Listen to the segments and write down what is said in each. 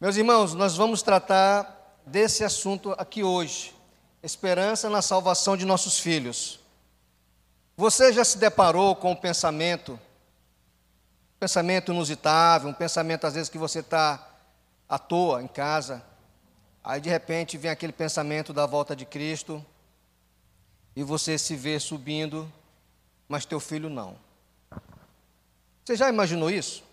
Meus irmãos, nós vamos tratar desse assunto aqui hoje: esperança na salvação de nossos filhos. Você já se deparou com um pensamento, um pensamento inusitável, um pensamento às vezes que você está à toa em casa, aí de repente vem aquele pensamento da volta de Cristo e você se vê subindo, mas teu filho não. Você já imaginou isso?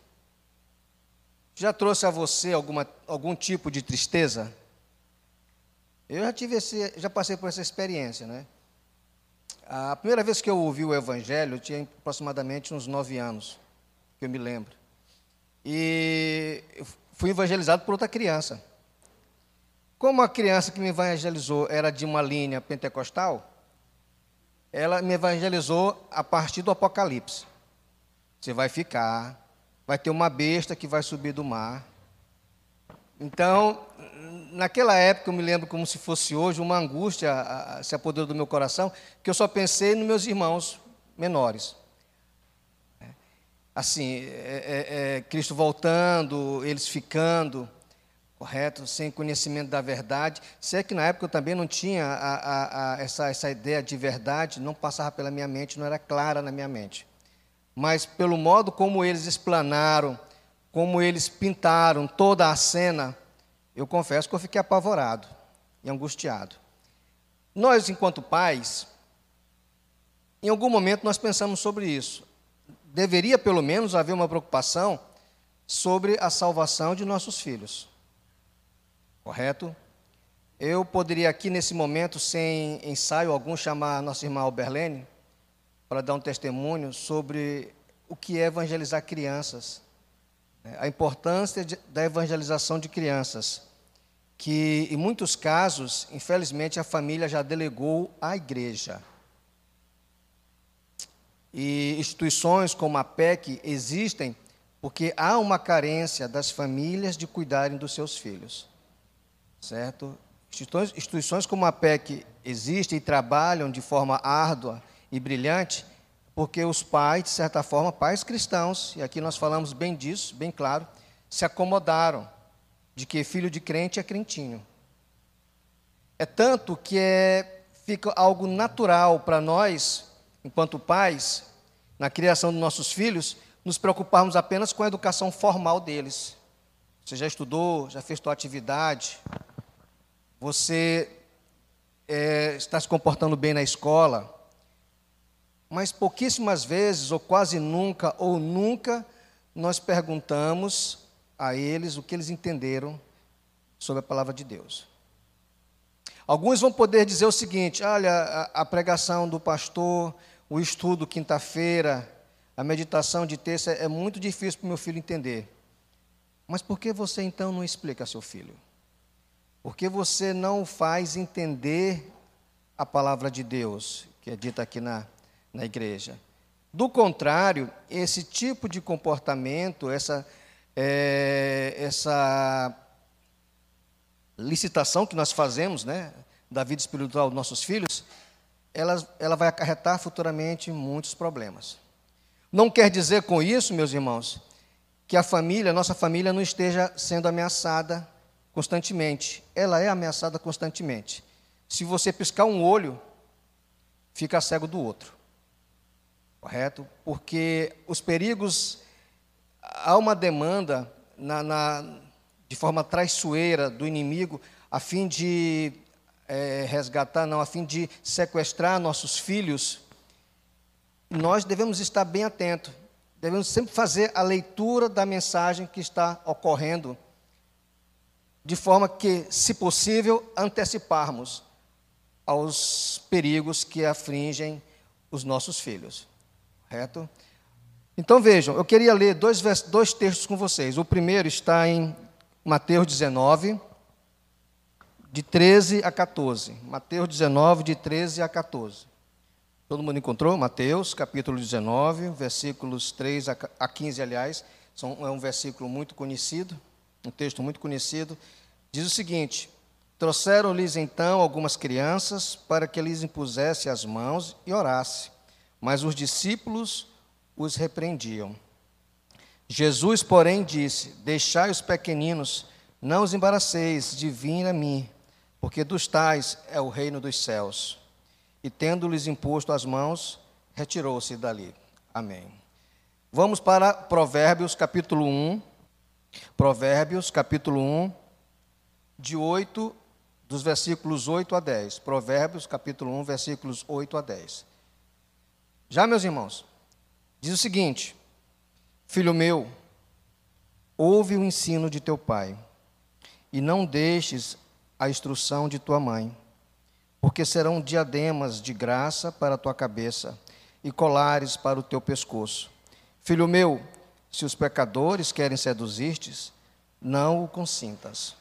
Já trouxe a você alguma, algum tipo de tristeza? Eu já tive esse, já passei por essa experiência, né? A primeira vez que eu ouvi o Evangelho, eu tinha aproximadamente uns nove anos, que eu me lembro. E fui evangelizado por outra criança. Como a criança que me evangelizou era de uma linha pentecostal, ela me evangelizou a partir do Apocalipse. Você vai ficar, vai ter uma besta que vai subir do mar. Então, naquela época, eu me lembro como se fosse hoje, uma angústia se apoderou do meu coração, que eu só pensei nos meus irmãos menores. Assim, é, é, é, Cristo voltando, eles ficando, correto, sem conhecimento da verdade. Sei que na época eu também não tinha a, a, a, essa, essa ideia de verdade, não passava pela minha mente, não era clara na minha mente mas pelo modo como eles explanaram, como eles pintaram toda a cena, eu confesso que eu fiquei apavorado e angustiado. Nós, enquanto pais, em algum momento nós pensamos sobre isso. Deveria, pelo menos, haver uma preocupação sobre a salvação de nossos filhos. Correto? Eu poderia aqui nesse momento, sem ensaio algum, chamar nossa irmã Alberlene para dar um testemunho sobre o que é evangelizar crianças, né? a importância de, da evangelização de crianças, que em muitos casos, infelizmente, a família já delegou à igreja. E instituições como a PEC existem porque há uma carência das famílias de cuidarem dos seus filhos. Certo? Instituições, como a PEC existem e trabalham de forma árdua e brilhante, porque os pais, de certa forma, pais cristãos, e aqui nós falamos bem disso, bem claro, se acomodaram de que filho de crente é crentinho. É tanto que é, fica algo natural para nós, enquanto pais, na criação dos nossos filhos, nos preocuparmos apenas com a educação formal deles. Você já estudou, já fez sua atividade, você é, está se comportando bem na escola, mas pouquíssimas vezes, ou quase nunca, ou nunca, nós perguntamos a eles o que eles entenderam sobre a palavra de Deus. Alguns vão poder dizer o seguinte: olha, a, pregação do pastor, o estudo quinta-feira, a meditação de terça é muito difícil para o meu filho entender. Mas por que você então não explica a seu filho? Por que você não faz entender a palavra de Deus, que é dita aqui na, na igreja. Do contrário, esse tipo de comportamento, essa, é, essa licitação que nós fazemos né, da vida espiritual dos nossos filhos, ela, ela vai acarretar futuramente muitos problemas. Não quer dizer com isso, meus irmãos, que a família, a nossa família, não esteja sendo ameaçada constantemente. Ela é ameaçada constantemente. Se você piscar um olho, fica cego do outro correto? Porque os perigos, há uma demanda na, na, de forma traiçoeira do inimigo, a fim de é, resgatar, não, a fim de sequestrar nossos filhos. Nós devemos estar bem atentos, devemos sempre fazer a leitura da mensagem que está ocorrendo, de forma que, se possível, anteciparmos aos perigos que afligem os nossos filhos. Correto? Então vejam, eu queria ler dois, dois textos com vocês. O primeiro está em Mateus 19, de 13 a 14. Mateus 19, de 13 a 14. Todo mundo encontrou? Mateus, capítulo 19, versículos 3 a 15, aliás. São, é um versículo muito conhecido, um texto muito conhecido. Diz o seguinte: Trouxeram-lhes então algumas crianças para que lhes impusesse as mãos e orasse. Mas os discípulos os repreendiam. Jesus, porém, disse: Deixai os pequeninos Não os embaraceis de vir a mim, porque dos tais é o reino dos céus. E tendo-lhes imposto as mãos, retirou-se dali. Amém. Vamos para Provérbios capítulo 1. Provérbios capítulo 1, de 8, dos versículos 8 a 10. Provérbios capítulo 1, versículos 8 a 10. Já, meus irmãos, diz o seguinte: Filho meu, ouve o ensino de teu pai, e não deixes a instrução de tua mãe, porque serão diademas de graça para a tua cabeça e colares para o teu pescoço. Filho meu, se os pecadores querem seduzir-te, não o consintas.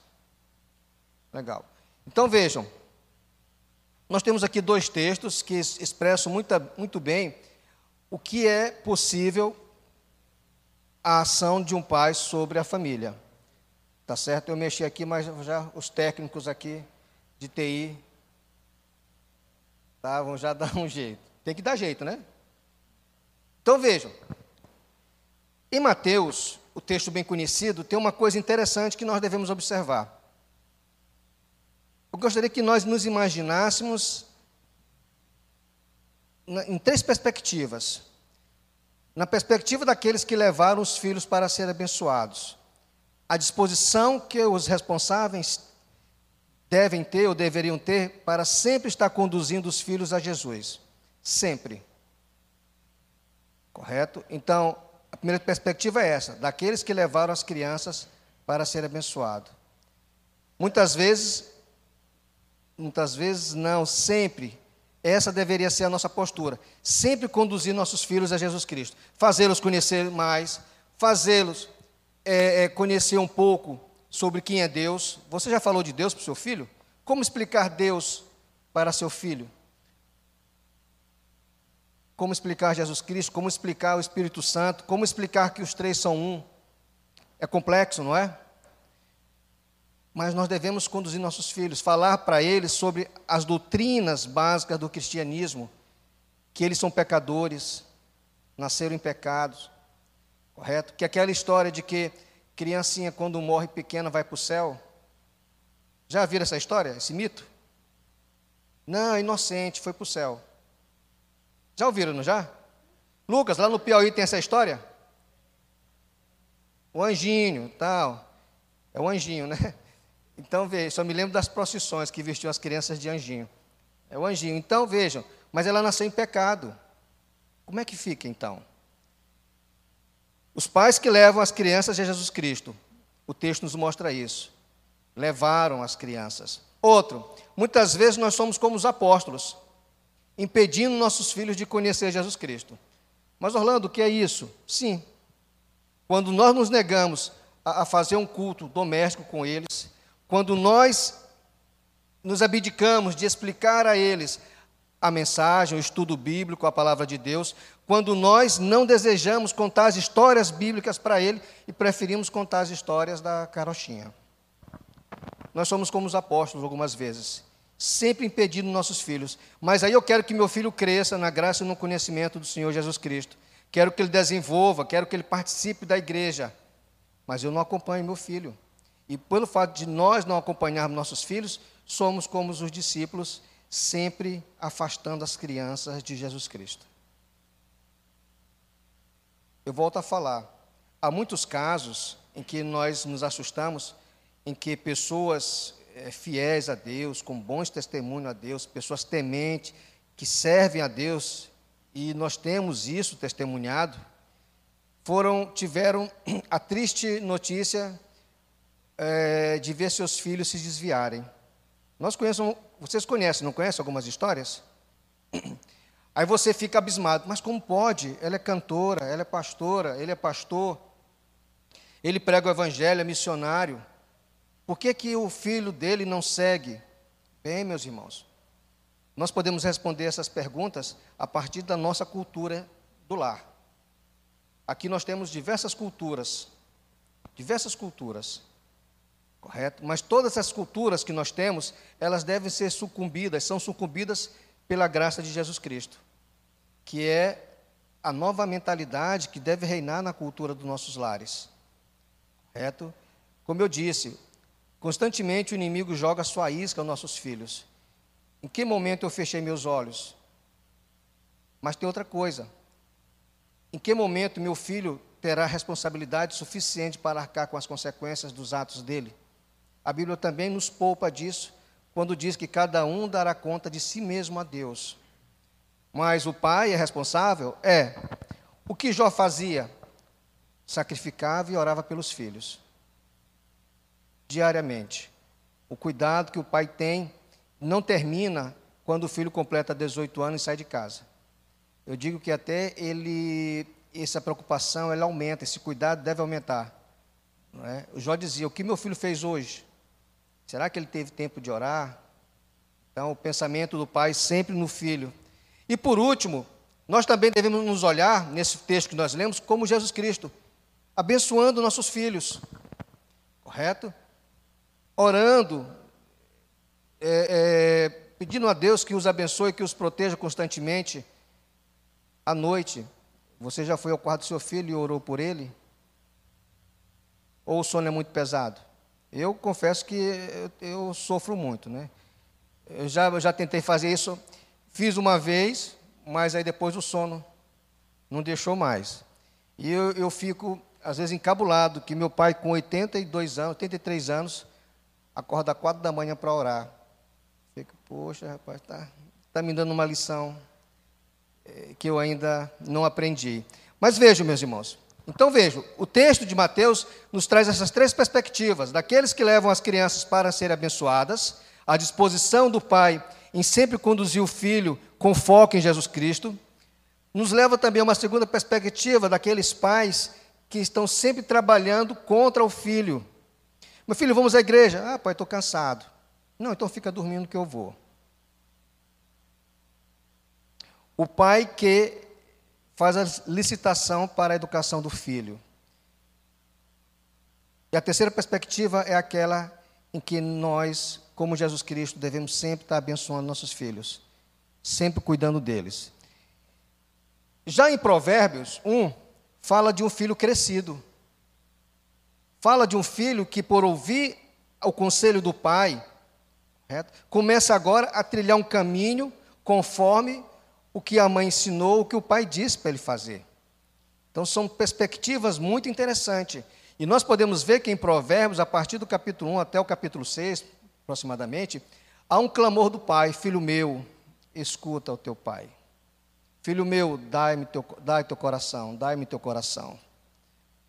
Legal. Então vejam, nós temos aqui dois textos que expressam muito, bem o que é possível a ação de um pai sobre a família. Tá certo? Eu mexi aqui, mas já os técnicos aqui de TI tá, vão já dar um jeito. Tem que dar jeito, né? Então vejam. Em Mateus, o texto bem conhecido, tem uma coisa interessante que nós devemos observar. Eu gostaria que nós nos imaginássemos em três perspectivas na perspectiva daqueles que levaram os filhos para serem abençoados, a disposição que os responsáveis devem ter ou deveriam ter para sempre estar conduzindo os filhos a Jesus. Sempre. Correto? Então, a primeira perspectiva é essa, daqueles que levaram as crianças para serem abençoados. Muitas vezes, muitas vezes não, sempre essa deveria ser a nossa postura. Sempre conduzir nossos filhos a Jesus Cristo. Fazê-los conhecer mais, fazê-los é, é, conhecer um pouco sobre quem é Deus. Você já falou de Deus para o seu filho? Como explicar Deus para seu filho? Como explicar Jesus Cristo? Como explicar o Espírito Santo? Como explicar que os três são um? É complexo, não é? Mas nós devemos conduzir nossos filhos, falar para eles sobre as doutrinas básicas do cristianismo, que eles são pecadores, nasceram em pecados, correto? Que aquela história de que criancinha quando morre pequena vai para o céu. Já viram essa história, esse mito? Não, inocente, foi para o céu. Já ouviram, não já? Lucas, lá no Piauí tem essa história? O anjinho, tal. É o anjinho, né? Então, veja, só me lembro das procissões que vestiam as crianças de anjinho. É o anjinho. Então, vejam, mas ela nasceu em pecado. Como é que fica então? Os pais que levam as crianças a Jesus Cristo, o texto nos mostra isso. Levaram as crianças. Outro, muitas vezes nós somos como os apóstolos, impedindo nossos filhos de conhecer Jesus Cristo. Mas, Orlando, o que é isso? Sim. Quando nós nos negamos a, fazer um culto doméstico com eles, quando nós nos abdicamos de explicar a eles a mensagem, o estudo bíblico, a palavra de Deus, quando nós não desejamos contar as histórias bíblicas para ele e preferimos contar as histórias da carochinha. Nós somos como os apóstolos algumas vezes, sempre impedindo nossos filhos. Mas aí eu quero que meu filho cresça na graça e no conhecimento do Senhor Jesus Cristo. Quero que ele desenvolva, quero que ele participe da igreja. Mas eu não acompanho meu filho. E pelo fato de nós não acompanharmos nossos filhos, somos como os discípulos, sempre afastando as crianças de Jesus Cristo. Eu volto a falar. Há muitos casos em que nós nos assustamos, em que pessoas é, fiéis a Deus, com bons testemunhos a Deus, pessoas tementes, que servem a Deus, e nós temos isso testemunhado, foram tiveram a triste notícia é, de ver seus filhos se desviarem. Nós conhecemos, vocês conhecem, não conhecem algumas histórias? Aí você fica abismado, mas como pode? Ela é cantora, ela é pastora, ele é pastor, ele prega o evangelho, é missionário. Por que, que o filho dele não segue? Bem, meus irmãos, nós podemos responder essas perguntas a partir da nossa cultura do lar. Aqui nós temos diversas culturas, diversas culturas. Correto? Mas todas as culturas que nós temos, elas devem ser sucumbidas, são sucumbidas pela graça de Jesus Cristo, que é a nova mentalidade que deve reinar na cultura dos nossos lares. Correto? Como eu disse, Constantemente o inimigo joga sua isca aos nossos filhos. Em que momento eu fechei meus olhos? Mas tem outra coisa. Em que momento meu filho terá responsabilidade suficiente para arcar com as consequências dos atos dele? A Bíblia também nos poupa disso, quando diz que cada um dará conta de si mesmo a Deus. Mas o pai é responsável? É. O que Jó fazia? Sacrificava e orava pelos filhos. Diariamente. O cuidado que o pai tem não termina quando o filho completa 18 anos e sai de casa. Eu digo que até ele, essa preocupação, ela aumenta, esse cuidado deve aumentar. É? O Jó dizia: O que meu filho fez hoje? Será que ele teve tempo de orar? Então, o pensamento do pai sempre no filho. E por último, nós também devemos nos olhar, nesse texto que nós lemos, como Jesus Cristo, abençoando nossos filhos, correto? Orando, é, é, pedindo a Deus que os abençoe, que os proteja constantemente. À noite, você já foi ao quarto do seu filho e orou por ele? Ou o sono é muito pesado? Eu confesso que eu, eu sofro muito, né? Eu já, eu já tentei fazer isso, fiz uma vez, mas aí depois o sono não deixou mais. E eu, eu fico, às vezes, encabulado, que meu pai, com 82 anos, 83 anos, acorda às quatro da manhã para orar. Fico, poxa, rapaz, está tá me dando uma lição é, que eu ainda não aprendi. Mas vejam, meus irmãos, então vejo, o texto de Mateus nos traz essas três perspectivas: daqueles que levam as crianças para serem abençoadas, a disposição do pai em sempre conduzir o filho com foco em Jesus Cristo, nos leva também a uma segunda perspectiva daqueles pais que estão sempre trabalhando contra o filho. Meu filho, vamos à igreja. Ah, pai, estou cansado. Não, então fica dormindo que eu vou. O pai que faz a licitação para a educação do filho. E a terceira perspectiva é aquela em que nós, como Jesus Cristo, devemos sempre estar abençoando nossos filhos, sempre cuidando deles. Já em Provérbios 1, fala de um filho crescido. Fala de um filho que, por ouvir o conselho do pai, começa agora a trilhar um caminho conforme o que a mãe ensinou, o que o pai disse para ele fazer. Então são perspectivas muito interessantes. E nós podemos ver que em Provérbios, a partir do capítulo 1 até o capítulo 6, aproximadamente, há um clamor do pai: Filho meu, escuta o teu pai. Filho meu, dai-me teu, dai teu coração, dai-me teu coração.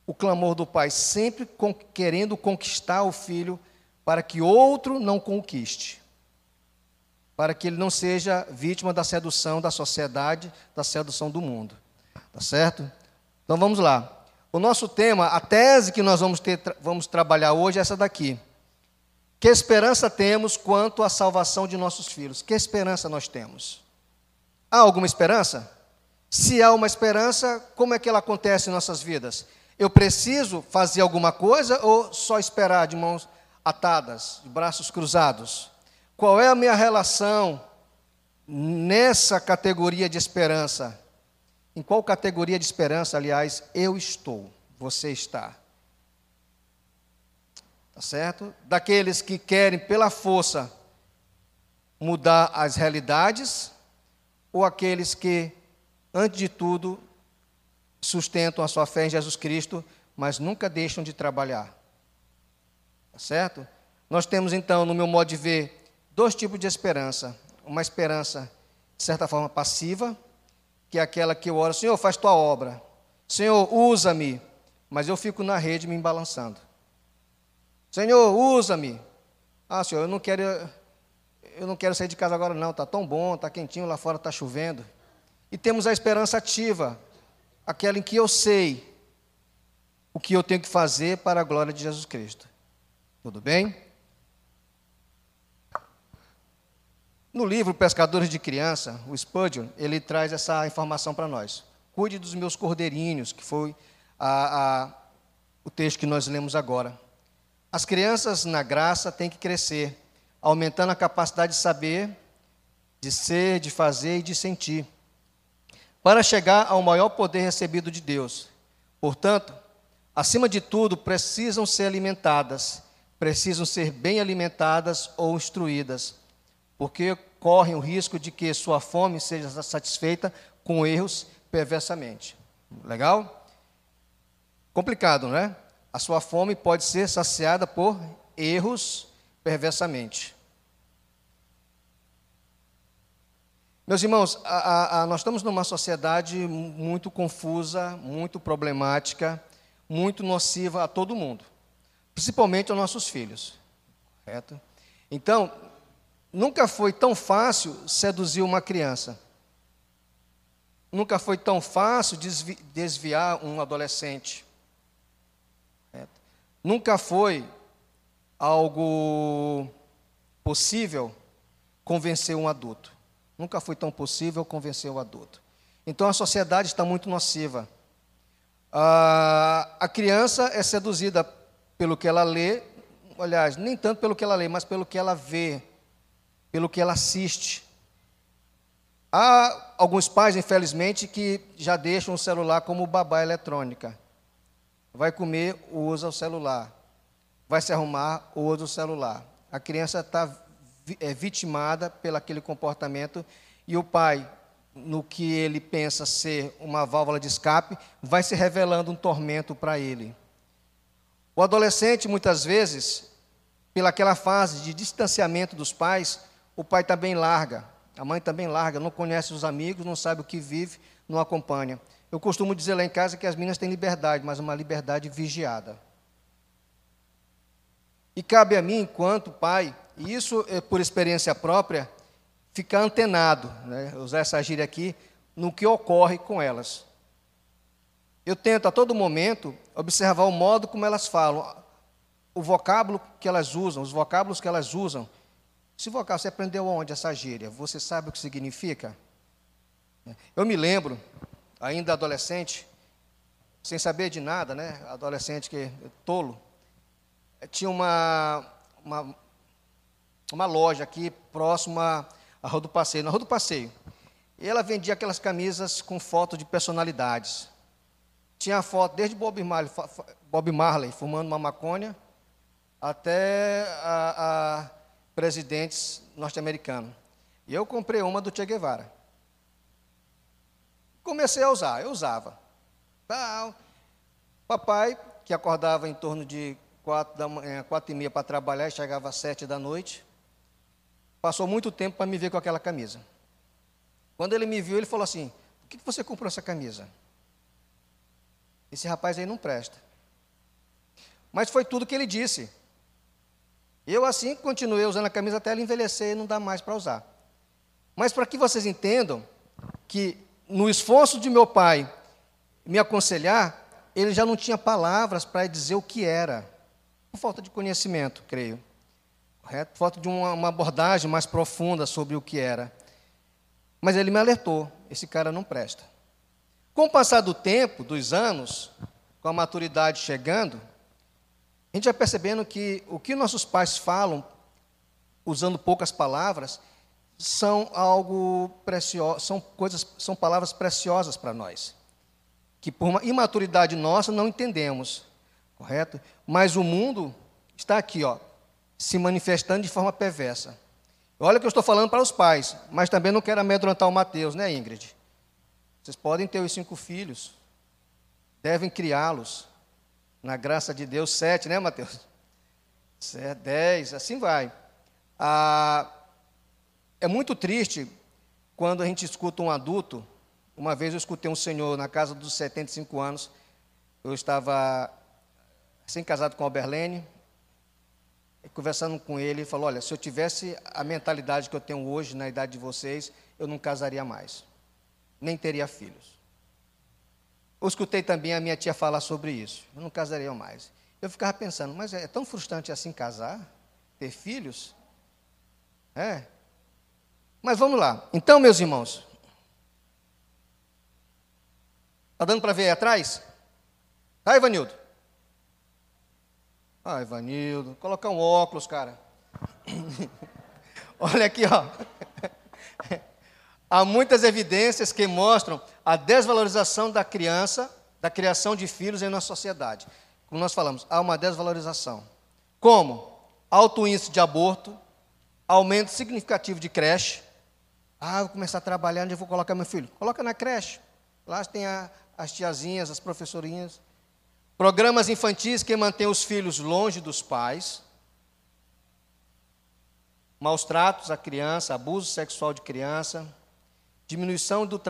O clamor do pai sempre querendo conquistar o filho para que outro não conquiste para que ele não seja vítima da sedução da sociedade, da sedução do mundo. Tá certo? Então vamos lá. O nosso tema, a tese que nós vamos, ter, vamos trabalhar hoje é essa daqui. Que esperança temos quanto à salvação de nossos filhos? Que esperança nós temos? Há alguma esperança? Se há uma esperança, como é que ela acontece em nossas vidas? Eu preciso fazer alguma coisa ou só esperar de mãos atadas, de braços cruzados? Qual é a minha relação nessa categoria de esperança? Em qual categoria de esperança, aliás, eu estou? Você está? Tá certo? Daqueles que querem pela força mudar as realidades ou aqueles que, antes de tudo, sustentam a sua fé em Jesus Cristo, mas nunca deixam de trabalhar? Tá certo? Nós temos então, no meu modo de ver, dois tipos de esperança. Uma esperança, de certa forma, passiva, que é aquela que eu oro, Senhor, faz tua obra. Senhor, usa-me. Mas eu fico na rede me embalançando. Senhor, usa-me. Ah, Senhor, eu não quero eu não quero sair de casa agora não, está tão bom, está quentinho, lá fora está chovendo. E temos a esperança ativa, aquela em que eu sei o que eu tenho que fazer para a glória de Jesus Cristo. Tudo bem? No livro Pescadores de Criança, o Spurgeon, ele traz essa informação para nós. Cuide dos meus cordeirinhos, que foi a, a, o texto que nós lemos agora. As crianças na graça têm que crescer, aumentando a capacidade de saber, de ser, de fazer e de sentir, para chegar ao maior poder recebido de Deus. Portanto, acima de tudo, precisam ser alimentadas, precisam ser bem alimentadas ou instruídas, porque correm o risco de que sua fome seja satisfeita com erros perversamente. Legal? Complicado, não é? A sua fome pode ser saciada por erros perversamente. Meus irmãos, a, a, nós estamos numa sociedade muito confusa, muito problemática, muito nociva a todo mundo, principalmente aos nossos filhos. Correto? Então, nunca foi tão fácil seduzir uma criança. Nunca foi tão fácil desvi desviar um adolescente. Correto? Nunca foi algo possível convencer um adulto. Nunca foi tão possível convencer o adulto. Então a sociedade está muito nociva. a criança é seduzida pelo que ela lê, aliás, nem tanto pelo que ela lê, mas pelo que ela vê, pelo que ela assiste. Há alguns pais, infelizmente, que já deixam o celular como babá eletrônica. Vai comer, usa o celular. Vai se arrumar, usa o celular. A criança está é vitimada pelo aquele comportamento e o pai, no que ele pensa ser uma válvula de escape, vai se revelando um tormento para ele. O adolescente, muitas vezes, pelaquela fase de distanciamento dos pais, o pai também larga, a mãe também larga, não conhece os amigos, não sabe o que vive, não acompanha. Eu costumo dizer lá em casa que as meninas têm liberdade, mas uma liberdade vigiada. E cabe a mim, enquanto pai, e isso é por experiência própria, ficar antenado, né, usar essa gíria aqui, no que ocorre com elas. Eu tento a todo momento observar o modo como elas falam, o vocábulo que elas usam, os vocábulos que elas usam. Esse vocábulo, você aprendeu onde essa gíria? Você sabe o que significa? Eu me lembro, ainda adolescente, sem saber de nada, né? Adolescente que tolo, tinha uma, uma uma loja aqui próxima à Rua do Passeio, na Rua do Passeio. E ela vendia aquelas camisas com fotos de personalidades. Tinha foto desde Bob Marley, Bob Marley fumando uma maconha até a, a presidentes norte-americanos. E eu comprei uma do Che Guevara. Comecei a usar, eu usava. Papai, que acordava em torno de quatro, da manhã, quatro e meia para trabalhar e chegava às sete da noite, passou muito tempo para me ver com aquela camisa. Quando ele me viu, ele falou assim: Por que você comprou essa camisa? Esse rapaz aí não presta. Mas foi tudo que ele disse. Eu, assim, continuei usando a camisa até ela envelhecer e não dá mais para usar. Mas para que vocês entendam que, no esforço de meu pai me aconselhar, ele já não tinha palavras para dizer o que era, por falta de conhecimento, creio correto? Falta de uma, uma abordagem mais profunda sobre o que era. Mas ele me alertou: esse cara não presta. Com o passar do tempo, dos anos, com a maturidade chegando, a gente vai percebendo que o que nossos pais falam, usando poucas palavras, são algo precioso, são coisas, são palavras preciosas para nós, que por uma imaturidade nossa não entendemos, correto? Mas o mundo está aqui, ó, se manifestando de forma perversa. Olha que eu estou falando para os pais, mas também não quero amedrontar o Mateus, né, Ingrid? Vocês podem ter os cinco filhos, devem criá-los, na graça de Deus, sete, né, Mateus? Sete, dez, assim vai. Ah, é muito triste quando a gente escuta um adulto. Uma vez eu escutei um senhor na casa dos 75 anos, eu estava sem-casado com a Berlene, conversando com ele, ele falou: Olha, se eu tivesse a mentalidade que eu tenho hoje, na idade de vocês, eu não casaria mais, nem teria filhos. Eu escutei também a minha tia falar sobre isso, eu não casaria mais. Eu ficava pensando, mas é tão frustrante assim casar, ter filhos? É. Mas vamos lá. Então, meus irmãos, está dando para ver aí atrás? Tá, Ivanildo? Ah, Ivanildo, colocar um óculos, cara. Olha aqui, ó. Há muitas evidências que mostram a desvalorização da criança, da criação de filhos em nossa sociedade. Como nós falamos, há uma desvalorização. Como? Alto índice de aborto, aumento significativo de creche. Ah, vou começar a trabalhar, onde eu vou colocar meu filho? Coloca na creche. Lá tem a, as tiazinhas, as professorinhas. Programas infantis que mantêm os filhos longe dos pais. Maus tratos à criança, abuso sexual de criança, diminuição do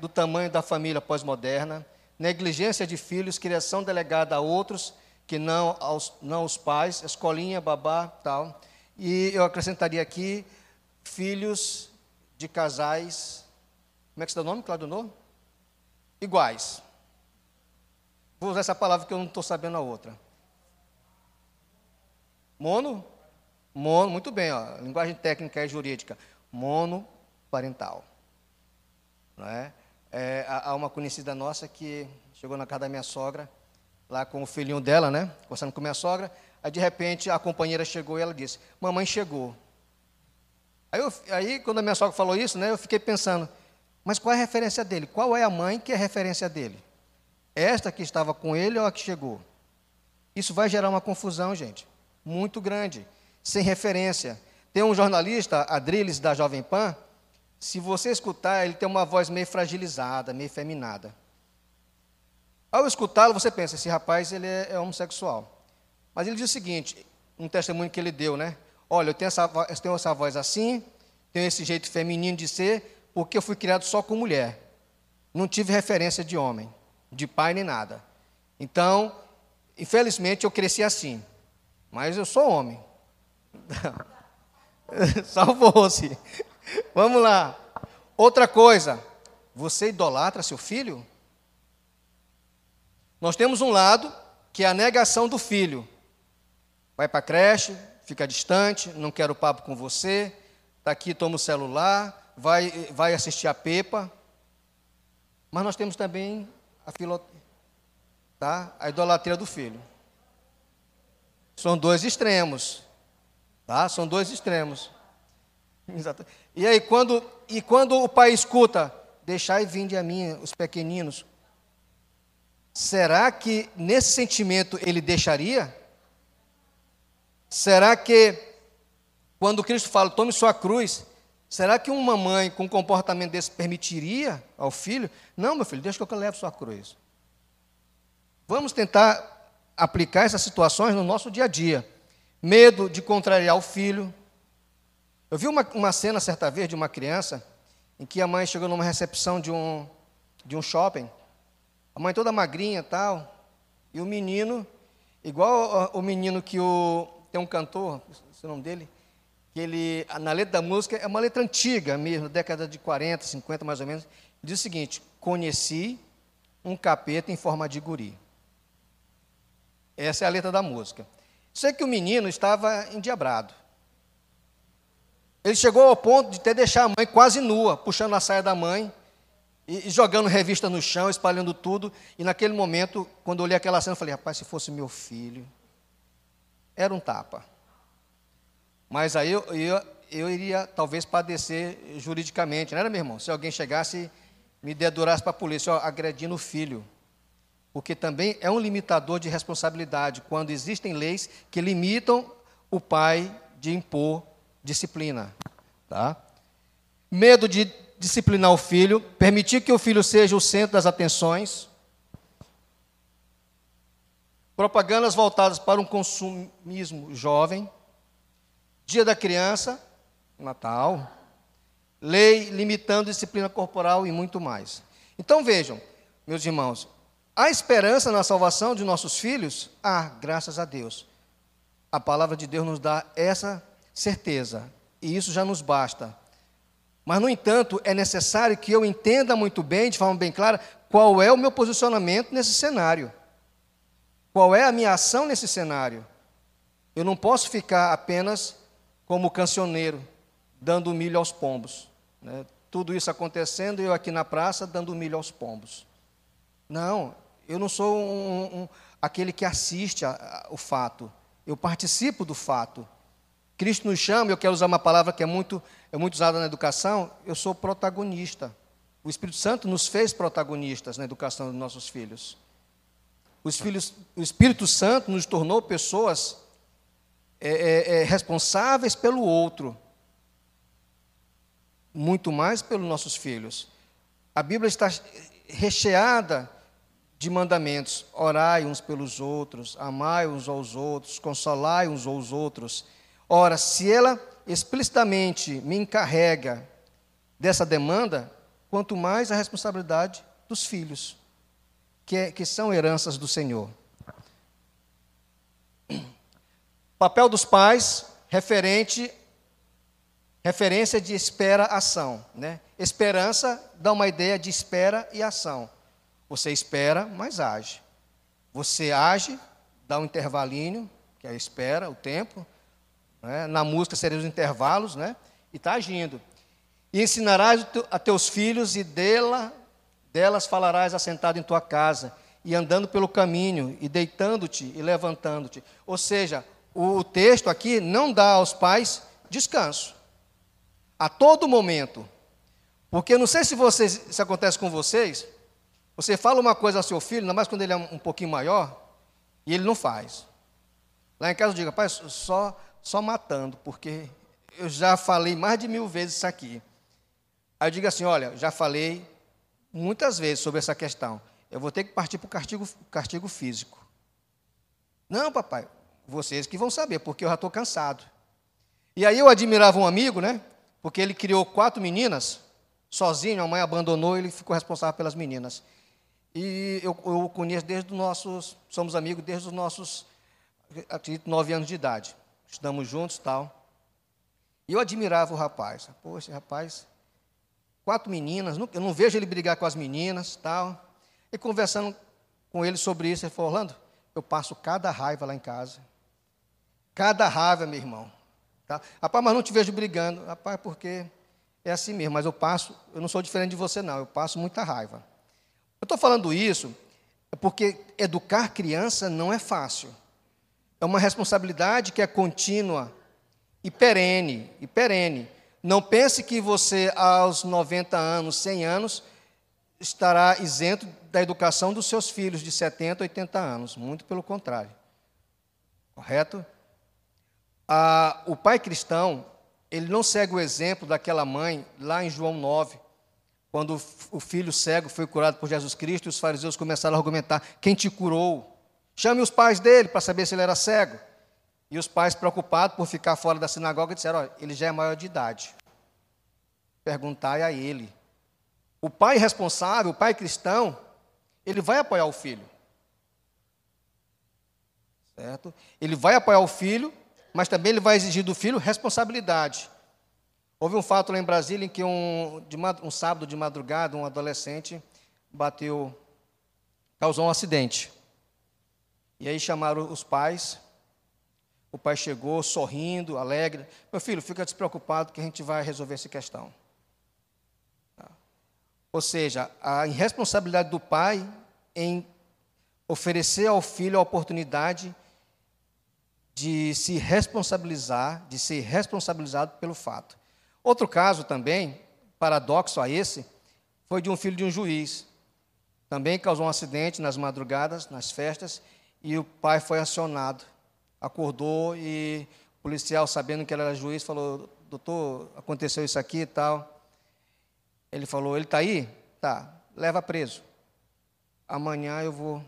do tamanho da família pós-moderna, negligência de filhos, criação delegada a outros que não aos, não os pais, escolinha, babá, tal. E eu acrescentaria aqui filhos de casais, como é que se dá o nome, Claudio Novo? Iguais. Vou usar essa palavra que eu não estou sabendo a outra. Mono? Mono, muito bem, ó, linguagem técnica e jurídica. Monoparental. Não é? É, há uma conhecida nossa que chegou na casa da minha sogra, lá com o filhinho dela, né? Conversando com minha sogra. Aí, de repente, a companheira chegou e ela disse: Mamãe chegou. Aí, eu, aí, quando a minha sogra falou isso, né, eu fiquei pensando: mas qual é a referência dele? Qual é a mãe que é a referência dele? Esta que estava com ele ou a que chegou? Isso vai gerar uma confusão, gente, muito grande, sem referência. Tem um jornalista, Adriles, da Jovem Pan, se você escutar, ele tem uma voz meio fragilizada, meio feminada. Ao escutá-lo, você pensa, esse rapaz ele é, é, homossexual. Mas ele diz o seguinte, um testemunho que ele deu, né? Olha, eu tenho, essa, eu tenho essa voz assim, tenho esse jeito feminino de ser, porque eu fui criado só com mulher. Não tive referência de homem, de pai nem nada. Então, infelizmente, eu cresci assim. Mas eu sou homem. Salvou-se. Vamos lá. Outra coisa, você idolatra seu filho? Nós temos um lado que é a negação do filho. Vai para a creche, fica distante, não quero papo com você, está aqui, toma o celular, vai, vai assistir a Pepa. Mas nós temos também a, filo, tá? a idolatria do filho. São dois extremos. Tá? São dois extremos. Exato. E aí, quando, e quando o pai escuta, deixai vinde a mim os pequeninos, será que nesse sentimento ele deixaria? Será que, quando Cristo fala, tome sua cruz, será que uma mãe com um comportamento desse permitiria ao filho? Não, meu filho, deixa que eu levo sua cruz. Vamos tentar aplicar essas situações no nosso dia a dia. Medo de contrariar o filho, eu vi uma, uma cena certa vez de uma criança em que a mãe chegou numa recepção de um, de um shopping. A mãe toda magrinha tal. E o menino, igual o menino que o, tem um cantor, esse é o nome dele, que ele, na letra da música, é uma letra antiga mesmo, década de 40, 50 mais ou menos, diz o seguinte: Conheci um capeta em forma de guri. Essa é a letra da música. Sei que o menino estava endiabrado. Ele chegou ao ponto de ter deixar a mãe quase nua, puxando a saia da mãe e, e jogando revista no chão, espalhando tudo. E naquele momento, quando eu olhei aquela cena, eu falei: rapaz, se fosse meu filho, era um tapa. Mas aí eu, eu, eu iria talvez padecer juridicamente, não era, meu irmão? Se alguém chegasse me dedurasse para a polícia, ó, agredindo o filho. Porque também é um limitador de responsabilidade quando existem leis que limitam o pai de impor disciplina. Tá? Medo de disciplinar o filho, permitir que o filho seja o centro das atenções. Propagandas voltadas para um consumismo jovem. Dia da criança, Natal. Lei limitando disciplina corporal e muito mais. Então vejam, meus irmãos, há esperança na salvação de nossos filhos? Ah, graças a Deus. A palavra de Deus nos dá essa certeza, e isso já nos basta. Mas, no entanto, é necessário que eu entenda muito bem, de forma bem clara, qual é o meu posicionamento nesse cenário. Qual é a minha ação nesse cenário? Eu não posso ficar apenas como cancioneiro, dando milho aos pombos. Né? Tudo isso acontecendo eu aqui na praça dando milho aos pombos. Não, eu não sou um, um, aquele que assiste a, a, o fato. Eu participo do fato. Cristo nos chama, eu quero usar uma palavra que é muito, é muito usada na educação, eu sou protagonista. O Espírito Santo nos fez protagonistas na educação dos nossos filhos. Os filhos o Espírito Santo nos tornou pessoas é, é, é, responsáveis pelo outro, muito mais pelos nossos filhos. A Bíblia está recheada de mandamentos: orai uns pelos outros, amai uns aos outros, consolai uns aos outros. Ora, se ela explicitamente me encarrega dessa demanda, quanto mais a responsabilidade dos filhos, que, é, que são heranças do Senhor. Papel dos pais, referente, referência de espera-ação. Né? Esperança dá uma ideia de espera e ação. Você espera, mas age. Você age, dá um intervalinho, que é a espera, o tempo. Né? Na música seriam os intervalos, né? e está agindo. E ensinarás a teus filhos, e dela, delas falarás assentado em tua casa, e andando pelo caminho, e deitando-te e levantando-te. Ou seja, o texto aqui não dá aos pais descanso. A todo momento. Porque não sei se vocês, se acontece com vocês, você fala uma coisa ao seu filho, ainda mais quando ele é um pouquinho maior, e ele não faz. Lá em casa eu digo, rapaz, só, só matando, porque eu já falei mais de mil vezes isso aqui. Aí eu digo assim, olha, já falei muitas vezes sobre essa questão. Eu vou ter que partir para o castigo, castigo físico. Não, papai, vocês que vão saber, porque eu já estou cansado. E aí eu admirava um amigo, né? Porque ele criou quatro meninas, sozinho, a mãe abandonou, ele ficou responsável pelas meninas. E eu, eu conheço desde os nossos, somos amigos desde os nossos, acredito, nove anos de idade. Estudamos juntos tal. E eu admirava o rapaz. Esse rapaz, quatro meninas, eu não vejo ele brigar com as meninas tal. E conversando com ele sobre isso, ele falou, Orlando, eu passo cada raiva lá em casa. Cada raiva, meu irmão. Tá? Rapaz, mas não te vejo brigando. Rapaz, porque é assim mesmo, mas eu passo, eu não sou diferente de você, não, eu passo muita raiva. Eu estou falando isso porque educar criança não é fácil. É uma responsabilidade que é contínua e perene, e perene. Não pense que você, aos 90 anos, 100 anos, estará isento da educação dos seus filhos de 70, 80 anos. Muito pelo contrário. Correto? Ah, o pai cristão, ele não segue o exemplo daquela mãe lá em João 9, quando o filho cego foi curado por Jesus Cristo e os fariseus começaram a argumentar: quem te curou? Chame os pais dele para saber se ele era cego. E os pais, preocupados por ficar fora da sinagoga, disseram: Olha, ele já é maior de idade. Perguntai a ele. O pai responsável, o pai cristão, ele vai apoiar o filho. Certo? Ele vai apoiar o filho mas também ele vai exigir do filho responsabilidade. Houve um fato lá em Brasília em que um, um sábado de madrugada, um adolescente bateu, causou um acidente. E aí chamaram os pais. O pai chegou sorrindo, alegre. Meu filho, fica despreocupado que a gente vai resolver essa questão. Tá? Ou seja, a irresponsabilidade do pai em oferecer ao filho a oportunidade de se responsabilizar, de ser responsabilizado pelo fato. Outro caso também, paradoxo a esse, foi de um filho de um juiz. Também causou um acidente nas madrugadas, nas festas, e o pai foi acionado. Acordou e o policial, sabendo que ele era juiz, falou: Doutor, aconteceu isso aqui e tal. Ele falou: Ele está aí? Tá, leva preso. Amanhã eu vou,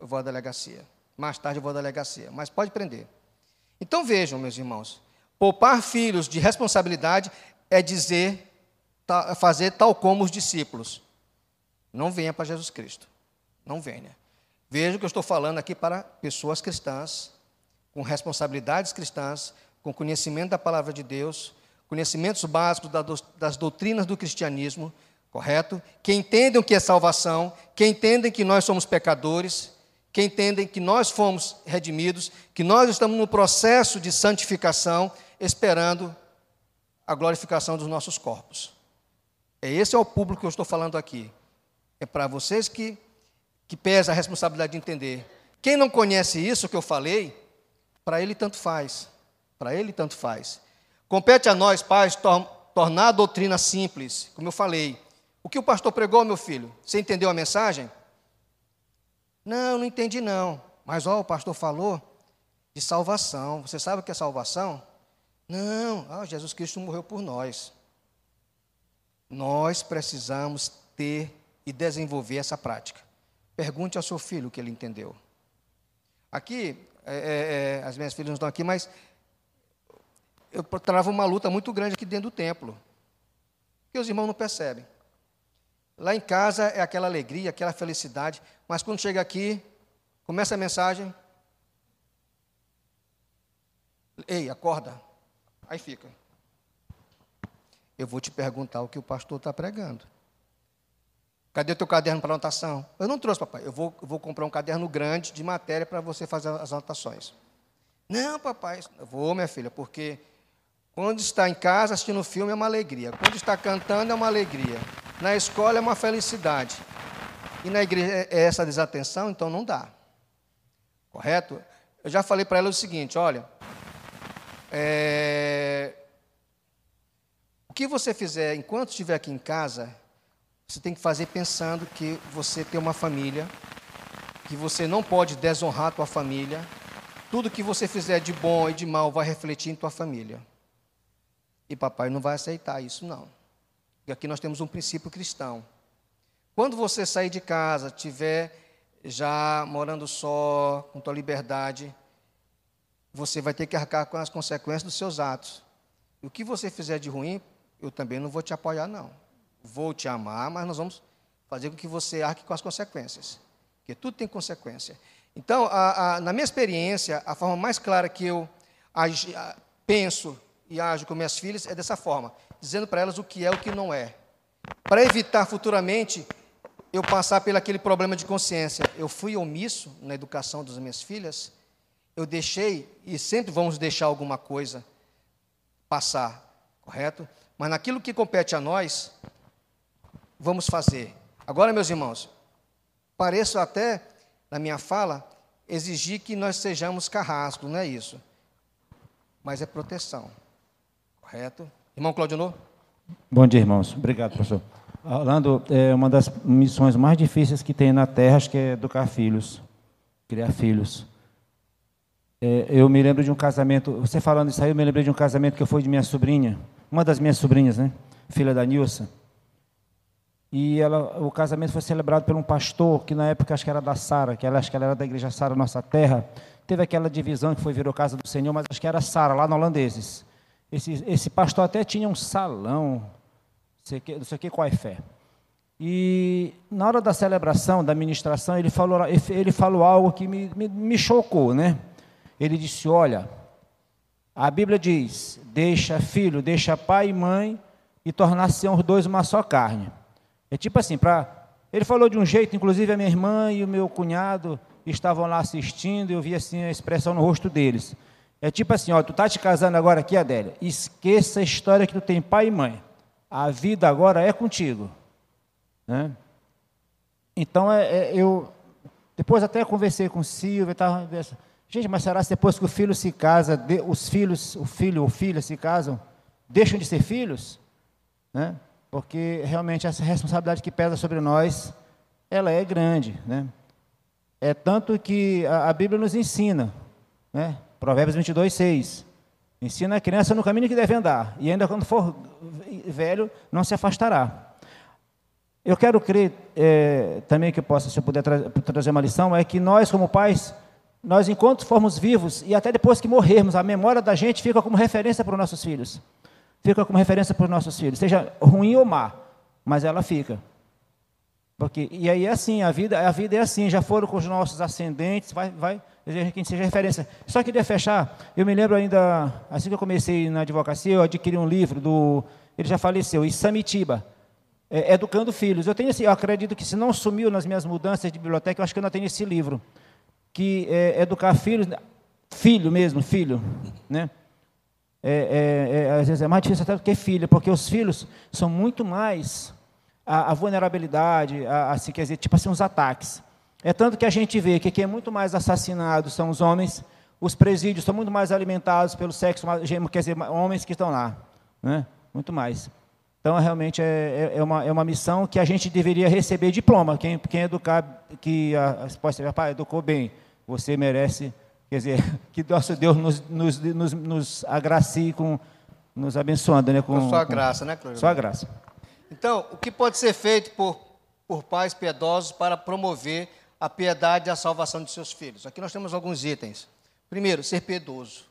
eu vou à delegacia. Mais tarde eu vou à delegacia, mas pode prender. Então vejam, meus irmãos, poupar filhos de responsabilidade é dizer, fazer tal como os discípulos. Não venha para Jesus Cristo. Não venha. Veja que eu estou falando aqui para pessoas cristãs, com responsabilidades cristãs, com conhecimento da palavra de Deus, conhecimentos básicos das doutrinas do cristianismo, correto? Que entendem o que é salvação, que entendem que nós somos pecadores, que entendem que nós fomos redimidos, que nós estamos no processo de santificação, esperando a glorificação dos nossos corpos. É esse é o público que eu estou falando aqui. É para vocês que, que pesa a responsabilidade de entender. Quem não conhece isso que eu falei, para ele tanto faz. Para ele tanto faz. Compete a nós, pais, tor tornar a doutrina simples, como eu falei. O que o pastor pregou, meu filho? Você entendeu a mensagem? Não, não entendi não. Mas ó, o pastor falou. de salvação. Você sabe o que é salvação? Não, ah, Jesus Cristo morreu por nós. Nós precisamos ter e desenvolver essa prática. Pergunte ao seu filho o que ele entendeu. Aqui, é, é, é as minhas filhas não estão aqui, mas eu travo uma luta muito grande aqui dentro do templo, que os irmãos não percebem. Lá em casa é aquela alegria, aquela felicidade, mas quando chega aqui, começa a mensagem. Ei, acorda. Aí fica. Eu vou te perguntar o que o pastor está pregando. Cadê o teu caderno para anotação? Eu não trouxe, papai. Eu vou, eu vou comprar um caderno grande de matéria para você fazer as anotações. Não, papai. Eu vou, minha filha, porque quando está em casa assistindo filme é uma alegria. Quando está cantando é uma alegria. Na escola é uma felicidade. E na igreja é, é essa desatenção, então não dá. Correto? Eu já falei para ela o seguinte: olha, é, o que você fizer enquanto estiver aqui em casa, você tem que fazer pensando que você tem uma família, que você não pode desonrar a tua família. Tudo que você fizer de bom e de mal vai refletir em tua família. E papai não vai aceitar isso, não. E aqui nós temos um princípio cristão. Quando você sair de casa, tiver já morando só, com tua liberdade, você vai ter que arcar com as consequências dos seus atos. E o que você fizer de ruim, eu também não vou te apoiar, não. Vou te amar, mas nós vamos fazer com que você arque com as consequências. Porque tudo tem consequência. Então, a, a, na minha experiência, a forma mais clara que eu agi, a, penso e ajo com minhas filhas é dessa forma, dizendo para elas o que é e o que não é. Para evitar futuramente eu passar pelo aquele problema de consciência. Eu fui omisso na educação das minhas filhas, eu deixei, e sempre vamos deixar alguma coisa passar, correto? Mas naquilo que compete a nós, vamos fazer. Agora, meus irmãos, pareço até, na minha fala, exigir que nós sejamos carrascos, não é isso. Mas é proteção. Correto? Irmão Claudionor? Bom dia, irmãos. Obrigado, professor. Orlando, é uma das missões mais difíceis que tem na Terra, acho que é educar filhos, criar filhos. É, eu me lembro de um casamento, você falando isso aí, eu me lembrei de um casamento que fui de minha sobrinha, uma das minhas sobrinhas, né? Filha da Nilsa. E ela, o casamento foi celebrado por um pastor, que na época acho que era da Sara, que ela, acho que ela era da igreja Sara Nossa Terra. Teve aquela divisão que foi virou casa do Senhor, mas acho que era Sara, lá no holandeses. Esse, esse pastor até tinha um salão, não sei o que, qual é fé. E na hora da celebração, da ministração, ele falou, ele falou algo que me, me, me chocou, né? Ele disse: Olha, a Bíblia diz: deixa filho, deixa pai e mãe e tornar-se os dois uma só carne. É tipo assim, para. Ele falou de um jeito, inclusive a minha irmã e o meu cunhado estavam lá assistindo, e eu vi assim a expressão no rosto deles. É tipo assim, ó, tu tá te casando agora aqui, Adélia, esqueça a história que tu tem pai e mãe. A vida agora é contigo. Né? Então, é, é, eu depois até conversei com Silvia, tava, gente, mas será que depois que o filho se casa, de, os filhos, o filho ou filha se casam, deixam de ser filhos? Né? Porque realmente essa responsabilidade que pesa sobre nós, ela é grande, né? É tanto que a, a Bíblia nos ensina, né? Provérbios 22, 6. Ensina a criança no caminho que deve andar, e ainda quando for velho, não se afastará. Eu quero crer é, também que possa, se eu puder tra trazer uma lição, é que nós, como pais, nós, enquanto formos vivos, e até depois que morrermos, a memória da gente fica como referência para os nossos filhos. Fica como referência para os nossos filhos, seja ruim ou má, mas ela fica. Porque, e aí é assim, a vida, a vida é assim, já foram com os nossos ascendentes, vai, vai, que seja referência. Só queria fechar, eu me lembro ainda, assim que eu comecei na advocacia, eu adquiri um livro do, ele já faleceu, Isamitiba, é, Educando Filhos. Eu tenho esse, eu acredito que se não sumiu nas minhas mudanças de biblioteca, eu acho que eu não tenho esse livro, que é Educar Filhos, filho mesmo, filho, né? É, é, é, às vezes é mais difícil até do que filho, porque os filhos são muito mais a, a vulnerabilidade, a, a, assim, quer dizer, tipo assim, os ataques. É tanto que a gente vê que quem é muito mais assassinado são os homens, os presídios são muito mais alimentados pelo sexo, quer dizer, homens que estão lá, né? muito mais. Então, realmente, é, é, é, uma, é uma missão que a gente deveria receber diploma. Quem, quem educar, que a, resposta é, pai, educou bem, você merece Quer dizer, que nosso Deus nos, nos, nos, nos agracie com, nos abençoando, né? Com, com sua com, graça, né, Cláudio? Sua graça. Então, o que pode ser feito por, por pais piedosos para promover a piedade e a salvação de seus filhos? Aqui nós temos alguns itens. Primeiro, ser piedoso.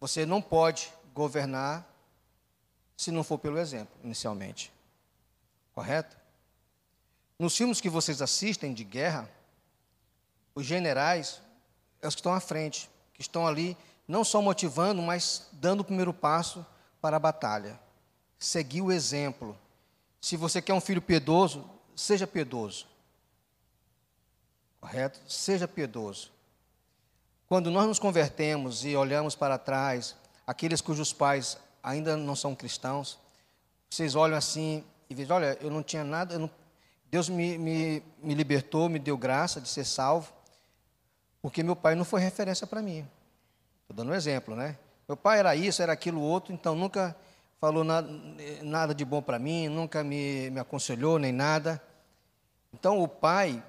Você não pode governar se não for pelo exemplo, inicialmente. Correto? Nos filmes que vocês assistem de guerra, os generais é os que estão à frente, que estão ali não só motivando, mas dando o primeiro passo para a batalha. Seguir o exemplo. Se você quer um filho piedoso, seja piedoso. Correto? Seja piedoso. Quando nós nos convertemos e olhamos para trás, aqueles cujos pais ainda não são cristãos, vocês olham assim e dizem: Olha, eu não tinha nada, não... Deus me, me, me libertou, me deu graça de ser salvo, porque meu pai não foi referência para mim. Estou dando um exemplo, né? Meu pai era isso, era aquilo outro, então nunca falou nada, nada de bom para mim, nunca me, me aconselhou nem nada. Então o pai,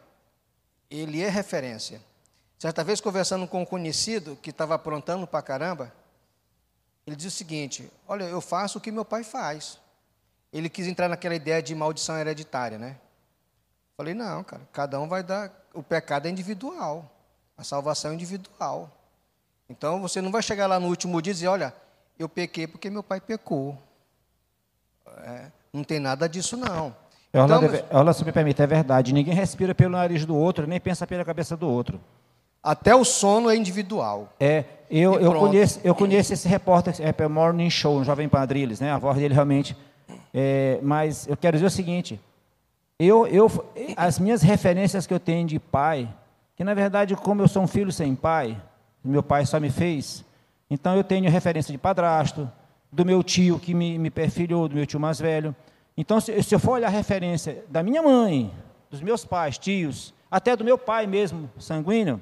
ele é referência. Certa vez, conversando com um conhecido que estava aprontando para caramba, ele disse o seguinte: Olha, eu faço o que meu pai faz. Ele quis entrar naquela ideia de maldição hereditária, né? Falei: Não, cara, cada um vai dar. O pecado é individual, a salvação é individual. Então você não vai chegar lá no último dia e dizer: Olha, eu pequei porque meu pai pecou. É, não tem nada disso, não. Então, Olha, se me permite, é verdade. Ninguém respira pelo nariz do outro, nem pensa pela cabeça do outro. Até o sono é individual. É, eu, eu, conheço, eu conheço esse repórter, é Morning Show, um jovem padriles, né? A voz dele realmente. É, mas eu quero dizer o seguinte: eu, eu, as minhas referências que eu tenho de pai, que na verdade, como eu sou um filho sem pai, meu pai só me fez, então eu tenho referência de padrasto, do meu tio que me, me perfilhou, do meu tio mais velho. Então, se, se eu for olhar a referência da minha mãe, dos meus pais, tios, até do meu pai mesmo, sanguíneo,